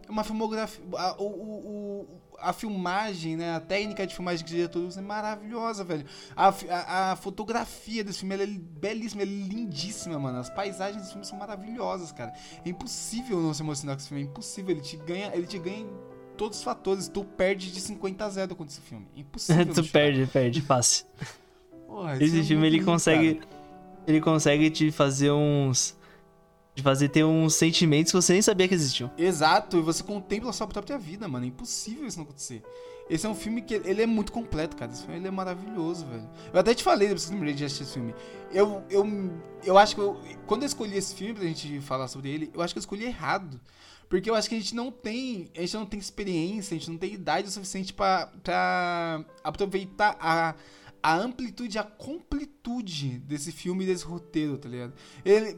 É uma filmografia, o- o- a filmagem, né, a técnica de filmagem que o diretor usa é maravilhosa, velho. A, a- a fotografia desse filme, é belíssima, ela é lindíssima, mano. As paisagens desse filme são maravilhosas, cara. É impossível não se emocionar com esse filme, é impossível. Ele te ganha, ele te ganha em todos os fatores. Tu perde de 50 a 0 com esse filme. É impossível. tu perde, perde, fácil. Porra, Esse é filme muito ele lindo, consegue. cara. Ele consegue te fazer uns. De fazer ter uns sentimentos que você nem sabia que existiam. Exato, e você contempla sua própria vida, mano. É impossível isso não acontecer. Esse é um filme que ele é muito completo, cara. Esse filme ele é maravilhoso, velho. Eu até te falei, depois que eu lembrei de assistir esse filme. Eu, eu, eu acho que eu, quando eu escolhi esse filme pra gente falar sobre ele, eu acho que eu escolhi errado. Porque eu acho que a gente não tem. A gente não tem experiência, a gente não tem idade o suficiente pra aproveitar a, a amplitude, a completude desse filme e desse roteiro, tá ligado? Ele,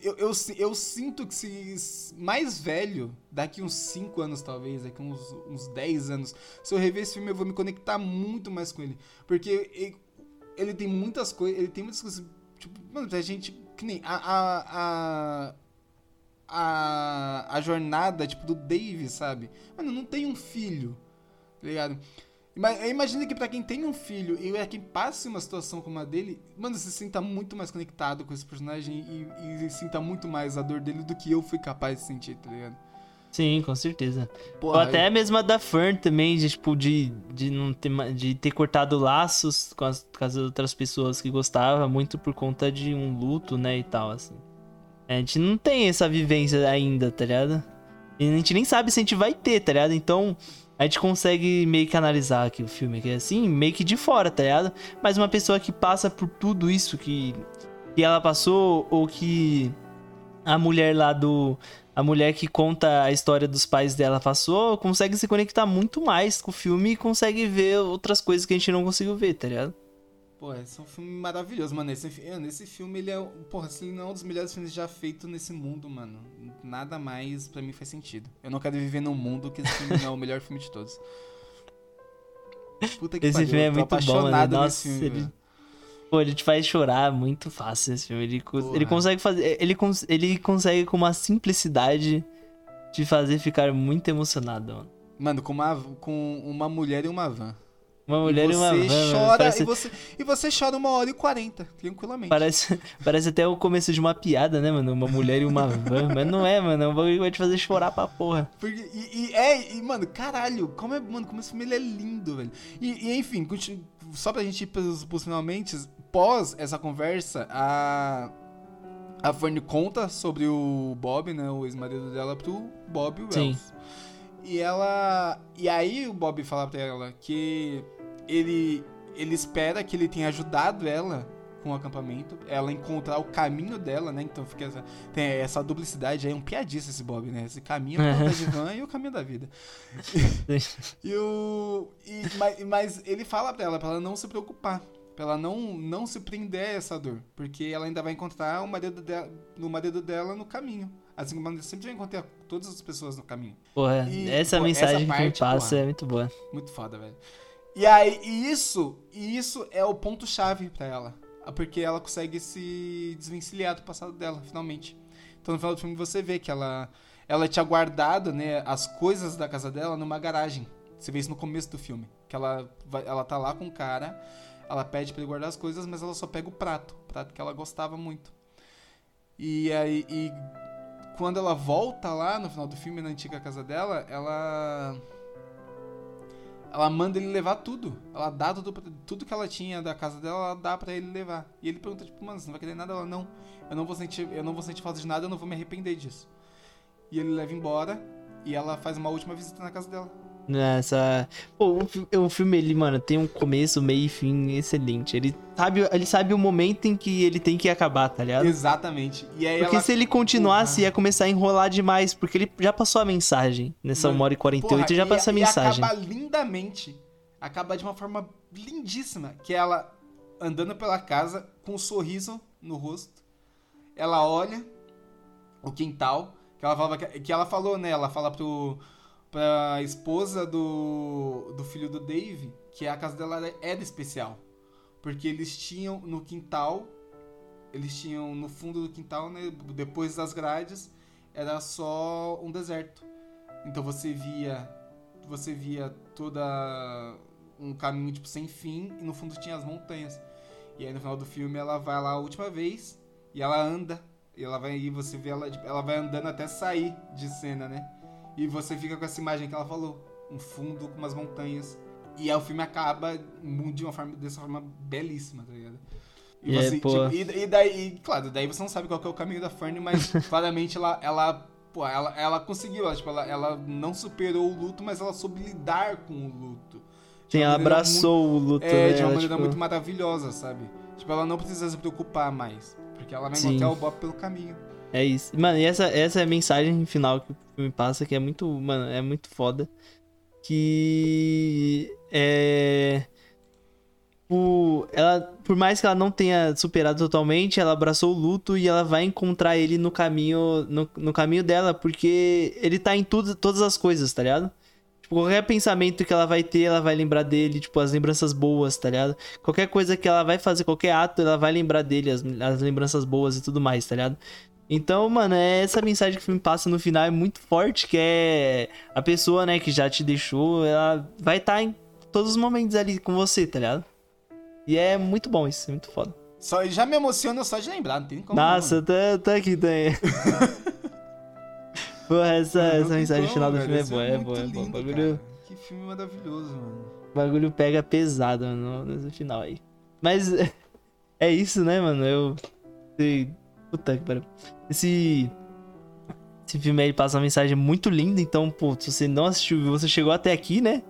eu, eu, eu sinto que se mais velho, daqui uns 5 anos talvez, daqui uns, uns 10 anos, se eu rever esse filme eu vou me conectar muito mais com ele. Porque ele, ele tem muitas coisas, ele tem muitas coisas, tipo, mano, pra gente, que nem a, a, a, a, a jornada, tipo, do Dave, sabe? Mano, não tem um filho, tá ligado? Ima- Imagina que pra quem tem um filho e é quem passa uma situação como a dele, mano, você se sinta muito mais conectado com esse personagem e, e sinta muito mais a dor dele do que eu fui capaz de sentir, tá ligado? Sim, com certeza. Ou Porra, até mesmo a da Fern também, de, tipo, de, de não ter, de ter cortado laços com as, com as outras pessoas que gostava, muito por conta de um luto, né, e tal, assim. A gente não tem essa vivência ainda, tá ligado? E a gente nem sabe se a gente vai ter, tá ligado? Então, a gente consegue meio que analisar aqui o filme, que é assim, meio que de fora, tá ligado? Mas uma pessoa que passa por tudo isso que, que ela passou, ou que a mulher lá do. A mulher que conta a história dos pais dela passou, consegue se conectar muito mais com o filme e consegue ver outras coisas que a gente não conseguiu ver, tá ligado? Pô, esse é um filme maravilhoso, mano. Esse, esse filme, ele é. Porra, se ele não é um dos melhores filmes já feitos nesse mundo, mano. Nada mais pra mim faz sentido. Eu não quero viver num mundo que esse filme não é o melhor filme de todos. Puta que Esse pariu, filme é eu tô muito bom, mano. Nossa, nesse filme, ele- velho. Pô, ele te faz chorar muito fácil esse filme. Ele, Porra. ele consegue fazer. Ele, cons- ele consegue com uma simplicidade te fazer ficar muito emocionado, mano. Mano, com uma, com uma mulher e uma van. Uma mulher e e você uma van, chora parece, e, você, e você chora uma hora e quarenta, tranquilamente. parece, parece até o começo de uma piada, né, mano? Uma mulher e uma van. Mas não é, mano. É um bagulho que vai te fazer chorar pra porra. Porque, e, e é, e, mano, caralho, como é, mano, como esse filme é lindo, velho. E, e, enfim, continu- só pra gente ir pros, pros finalmente, pós essa conversa, a. A Fern conta sobre o Bob, né, o ex-marido dela, pro Bob Wells. Sim. E ela. E aí o Bob fala pra ela que ele. Ele espera que ele tenha ajudado ela com o acampamento, ela encontrar o caminho dela, né? Então fica essa, tem essa duplicidade aí, um piadista esse Bob, né? Esse caminho da de van e o caminho da vida. E o. E, mas, mas ele fala pra ela, pra ela não se preocupar. Pra ela não, não se prender a essa dor. Porque ela ainda vai encontrar o marido dela, o marido dela no caminho. Assim como ela sempre vai encontrar todas as pessoas no caminho. Porra, E, essa pô, mensagem essa que me parte, passa porra. é muito boa. Muito foda, velho. E aí, e isso, e isso é o ponto-chave pra ela. Porque ela consegue se desvencilhar do passado dela, finalmente. Então no final do filme você vê que ela, ela tinha guardado, né, as coisas da casa dela numa garagem. Você vê isso no começo do filme. Que ela, ela tá lá com o cara, ela pede pra ele guardar as coisas, mas ela só pega o prato. O prato que ela gostava muito. E aí, e quando ela volta lá no final do filme, na antiga casa dela, ela ela manda ele levar tudo. Ela dá tudo, pra- tudo que ela tinha da casa dela, ela dá pra ele levar. E ele pergunta, tipo, mano, você não vai querer nada? Ela, não. Eu não vou sentir, eu não vou sentir falta de nada, eu não vou me arrepender disso. E ele leva embora e ela faz uma última visita na casa dela. Nessa. Pô, o, o filme, ele, mano, tem um começo, meio e fim excelente. Ele sabe, ele sabe o momento em que ele tem que acabar, tá ligado? Exatamente. E aí Porque ela se ele continuasse, ia começar a enrolar demais. Porque ele já passou a mensagem. Nessa Mano, 1 hora e 48, Porra, já passou a e mensagem. acaba lindamente. Acaba de uma forma lindíssima. Que é ela andando pela casa com um sorriso no rosto. Ela olha o quintal. Que ela, falava, que que ela falou, né? Ela fala pro, pra esposa do, do filho do Dave que a casa dela era- especial. Porque eles tinham no quintal. Eles tinham no fundo do quintal, né? Depois das grades, era só um deserto. Então você via você via toda um caminho tipo sem fim e no fundo tinha as montanhas. E aí no final do filme ela vai lá a última vez e ela anda e ela vai e você vê ela tipo, ela vai andando até sair de cena, né? E você fica com essa imagem que ela falou, um fundo com umas montanhas. E aí o filme acaba de uma forma dessa forma belíssima, tá ligado? E, você, tipo, e, e daí, e, claro, daí você não sabe qual que é o caminho da Fern, mas claramente ela, ela, pô, ela, ela conseguiu, ela, tipo, ela, ela não superou o luto, mas ela soube lidar com o luto. Sim, ela abraçou o luto, muito, é, né? de uma maneira tipo, muito maravilhosa, sabe? Tipo, ela não precisa se preocupar mais, porque ela vai Sim. encontrar o Bob pelo caminho. É isso. Mano, e essa, essa é a mensagem final que o filme passa, que é muito, mano, é muito foda. Que é. O, ela, por mais que ela não tenha superado totalmente, ela abraçou o luto e ela vai encontrar ele no caminho, no, no caminho dela, porque ele tá em tudo, todas as coisas, tá ligado? Tipo, qualquer pensamento que ela vai ter, ela vai lembrar dele, tipo, as lembranças boas, tá ligado? Qualquer coisa que ela vai fazer, qualquer ato, ela vai lembrar dele, as, as lembranças boas e tudo mais, tá ligado? Então, mano, é essa mensagem que o filme passa no final é muito forte, que é a pessoa, né, que já te deixou, ela vai estar em todos os momentos ali com você, tá ligado? E é muito bom isso, é muito foda. Só, já me emociona só de lembrar, não tem como. Nossa, eu tô, eu tô aqui também. Porra, essa, Não essa mensagem como, final do velho, filme é boa, é boa, é boa. Bagulho. Que filme maravilhoso, mano. o bagulho pega pesado mano, nesse final aí. Mas é isso, né, mano? Eu. sei- Puta que pariu. Esse. Esse filme aí passa uma mensagem muito linda, então, pô, se você não assistiu você chegou até aqui, né?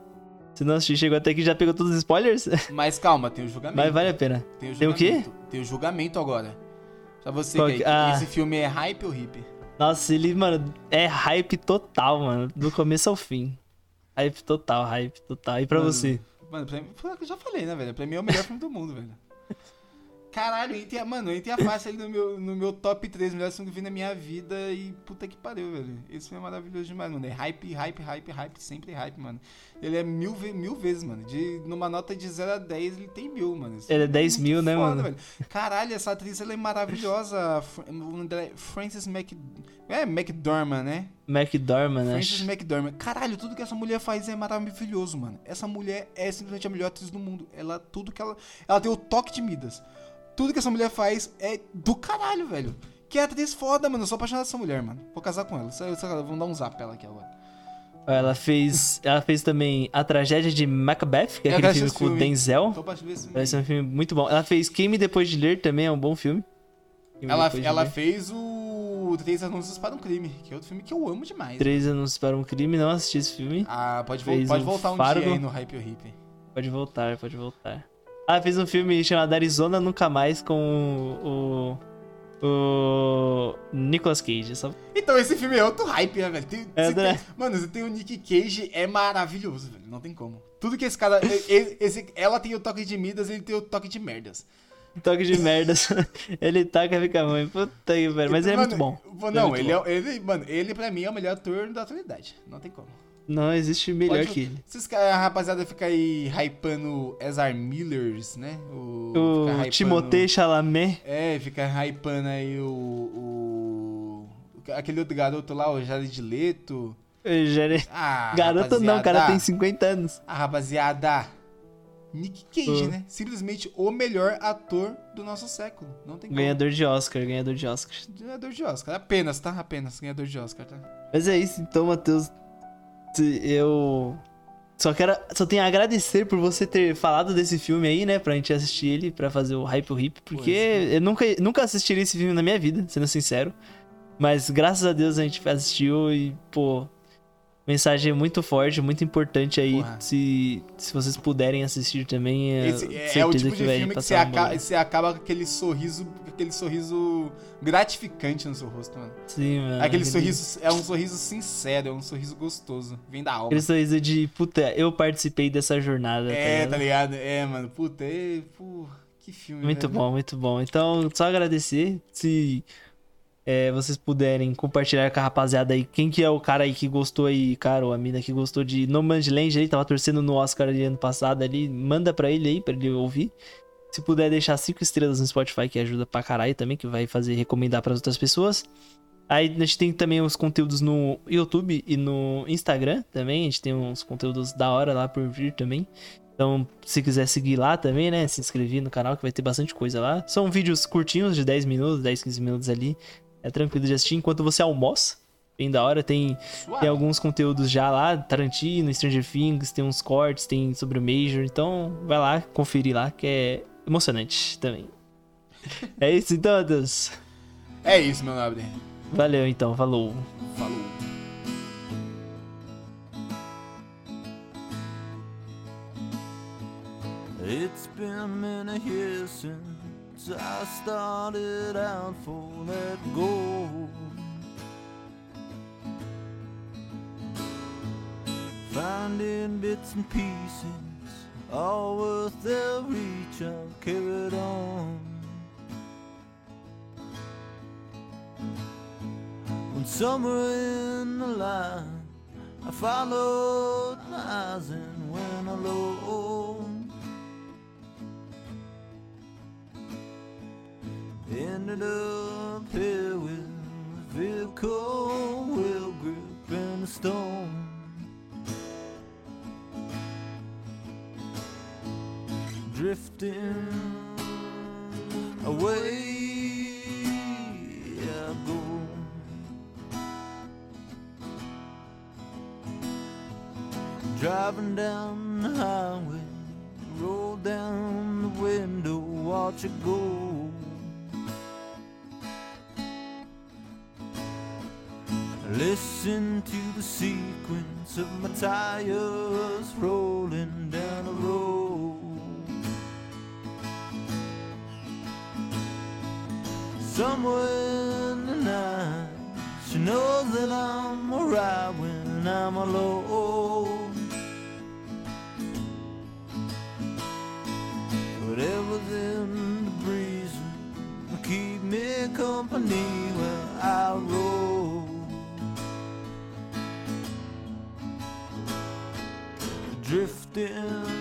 Se não assistiu, chegou até aqui já pegou todos os spoilers, Mas calma, tem o julgamento. mas vale a pena. Tem o, Tem o quê? Tem o julgamento agora. Pra você, Qual que ah. esse filme é hype ou hippie? Nossa, ele, mano, é hype total, mano. Do começo ao fim. Hype total, hype total. E pra Mano, você? Mano, pra mim, eu já falei, né, velho? Pra mim é o melhor filme do mundo, velho. Caralho, eu entrei, mano, eu entrei a ali no meu, no meu top 3 melhores filmes que eu vi na minha vida e puta que pariu, velho. Esse filme é maravilhoso demais, mano. É hype, hype, hype, hype, sempre hype, mano. Ele é mil, mil vezes, mano. De, numa nota de 0 a 10, ele tem mil, mano. Esse Ele é filme 10 muito mil, né, mano? velho. Caralho, essa atriz, ela é maravilhosa. O é Frances Mac... É, McDormand, né? McDormand, né? Frances McDormand. Caralho, tudo que essa mulher faz é maravilhoso, mano. Essa mulher é simplesmente a melhor atriz do mundo. Ela, tudo que ela. Ela tem o toque de Midas. Tudo que essa mulher faz é do caralho, velho. Que atriz foda, mano. Eu sou apaixonado dessa mulher, mano. Vou casar com ela. Vamos dar um zap pra ela aqui agora. Ela fez. Ela fez também A Tragédia de Macbeth, que é Eu aquele filme com o. Denzel. Parece um filme muito bom. Ela fez Queime Depois de Ler também, é um bom filme. Ela, ela Ler. fez o Três Anúncios para um Crime, que é outro filme que eu amo demais. Três Anúncios para um Crime, não assisti esse filme. Ah, pode, Fez pode voltar um Fargo. dia aí no Hype Hippie. Pode voltar, pode voltar. Ah, fez um filme chamado Arizona Nunca Mais com o. O. Nicolas Cage. Só... Então esse filme é outro hype, né, velho? Tem- É, né? tem- mano, você tem o Nick Cage, é maravilhoso, velho. Não tem como. Tudo que esse cara. esse- ela tem o toque de Midas, ele tem o toque de merdas. Toque de merdas. ele taca fica ruim. Puta que pariu. Mas ele é Mano, muito bom. Não, Ele é ele, é, ele, mano, ele pra mim é o melhor ator da atualidade. Não tem como. Não existe melhor Pode- que ele. Caras, a rapaziada fica aí hypando Ezra Millers, né? O, O hypando- Timothée Chalamet. É, fica hypando aí o, o. Aquele outro garoto lá, o Jared Leto. Gere- Ah, Garoto não, o cara rapaziada. tem 50 anos. Ah, rapaziada. Nick Cage, Ah. né? Simplesmente o melhor ator do nosso século. Não tem como. Ganhador de Oscar, ganhador de Oscar. Ganhador de Oscar. Apenas, tá? Apenas. Ganhador de Oscar, tá? Mas é isso então, Matheus. Eu só quero, só tenho a agradecer por você ter falado desse filme aí, né, pra gente assistir ele, pra fazer o Hype o Hip, porque é. eu nunca, nunca assistiria esse filme na minha vida, sendo sincero. Mas graças a Deus a gente assistiu e, pô, mensagem muito forte, muito importante aí. Porra. Se, se vocês puderem assistir também, é, Esse é, é o tipo de vai filme que passar você, uma aca- boa. você acaba com aquele sorriso, aquele sorriso gratificante no seu rosto, mano. Sim, mano. aquele sorriso é um sorriso sincero, é um sorriso gostoso, vem da alma. Aquele sorriso de, puta, eu participei dessa jornada. É, ligado? tá ligado? É, mano, puta, é, pô, que filme, Muito velho. bom, muito bom. Então, só agradecer. Se é, vocês puderem compartilhar com a rapaziada aí, quem que é o cara aí que gostou aí, cara, ou a mina que gostou de No Man's Land aí, tava torcendo no Oscar de ano passado ali, manda pra ele aí, pra ele ouvir. Se puder deixar cinco estrelas no Spotify, que ajuda pra caralho também, que vai fazer recomendar pras outras pessoas. Aí a gente tem também os conteúdos no YouTube e no Instagram também. A gente tem uns conteúdos da hora lá por vir também. Então, se quiser seguir lá também, né? Se inscrever no canal, que vai ter bastante coisa lá. São vídeos curtinhos, de 10 minutos, 10, 15 minutos ali. É tranquilo de assistir enquanto você almoça. Bem da hora. Tem, tem alguns conteúdos já lá. Tarantino, Stranger Things, tem uns cortes, tem sobre o Major. Então, vai lá conferir lá, que é emocionante também. é isso então, Matheus. É isso, meu nobre. Valeu então, falou. Falou. It's been many years since I started out for that goal. Finding bits and pieces, all worth their reach, I've carried on. When somewhere in the line, I followed my eyes and went alone. Ended up here with a vehicle wheel grip and a stone. Drifting away I go. Driving down the highway, roll down the window, watch it go. Listen to the sequence of my tires rolling down the road. Somewhere in the night, she knows that I'm alright when I'm alone. Whatever's in the breeze will keep me company when I roll. Drifting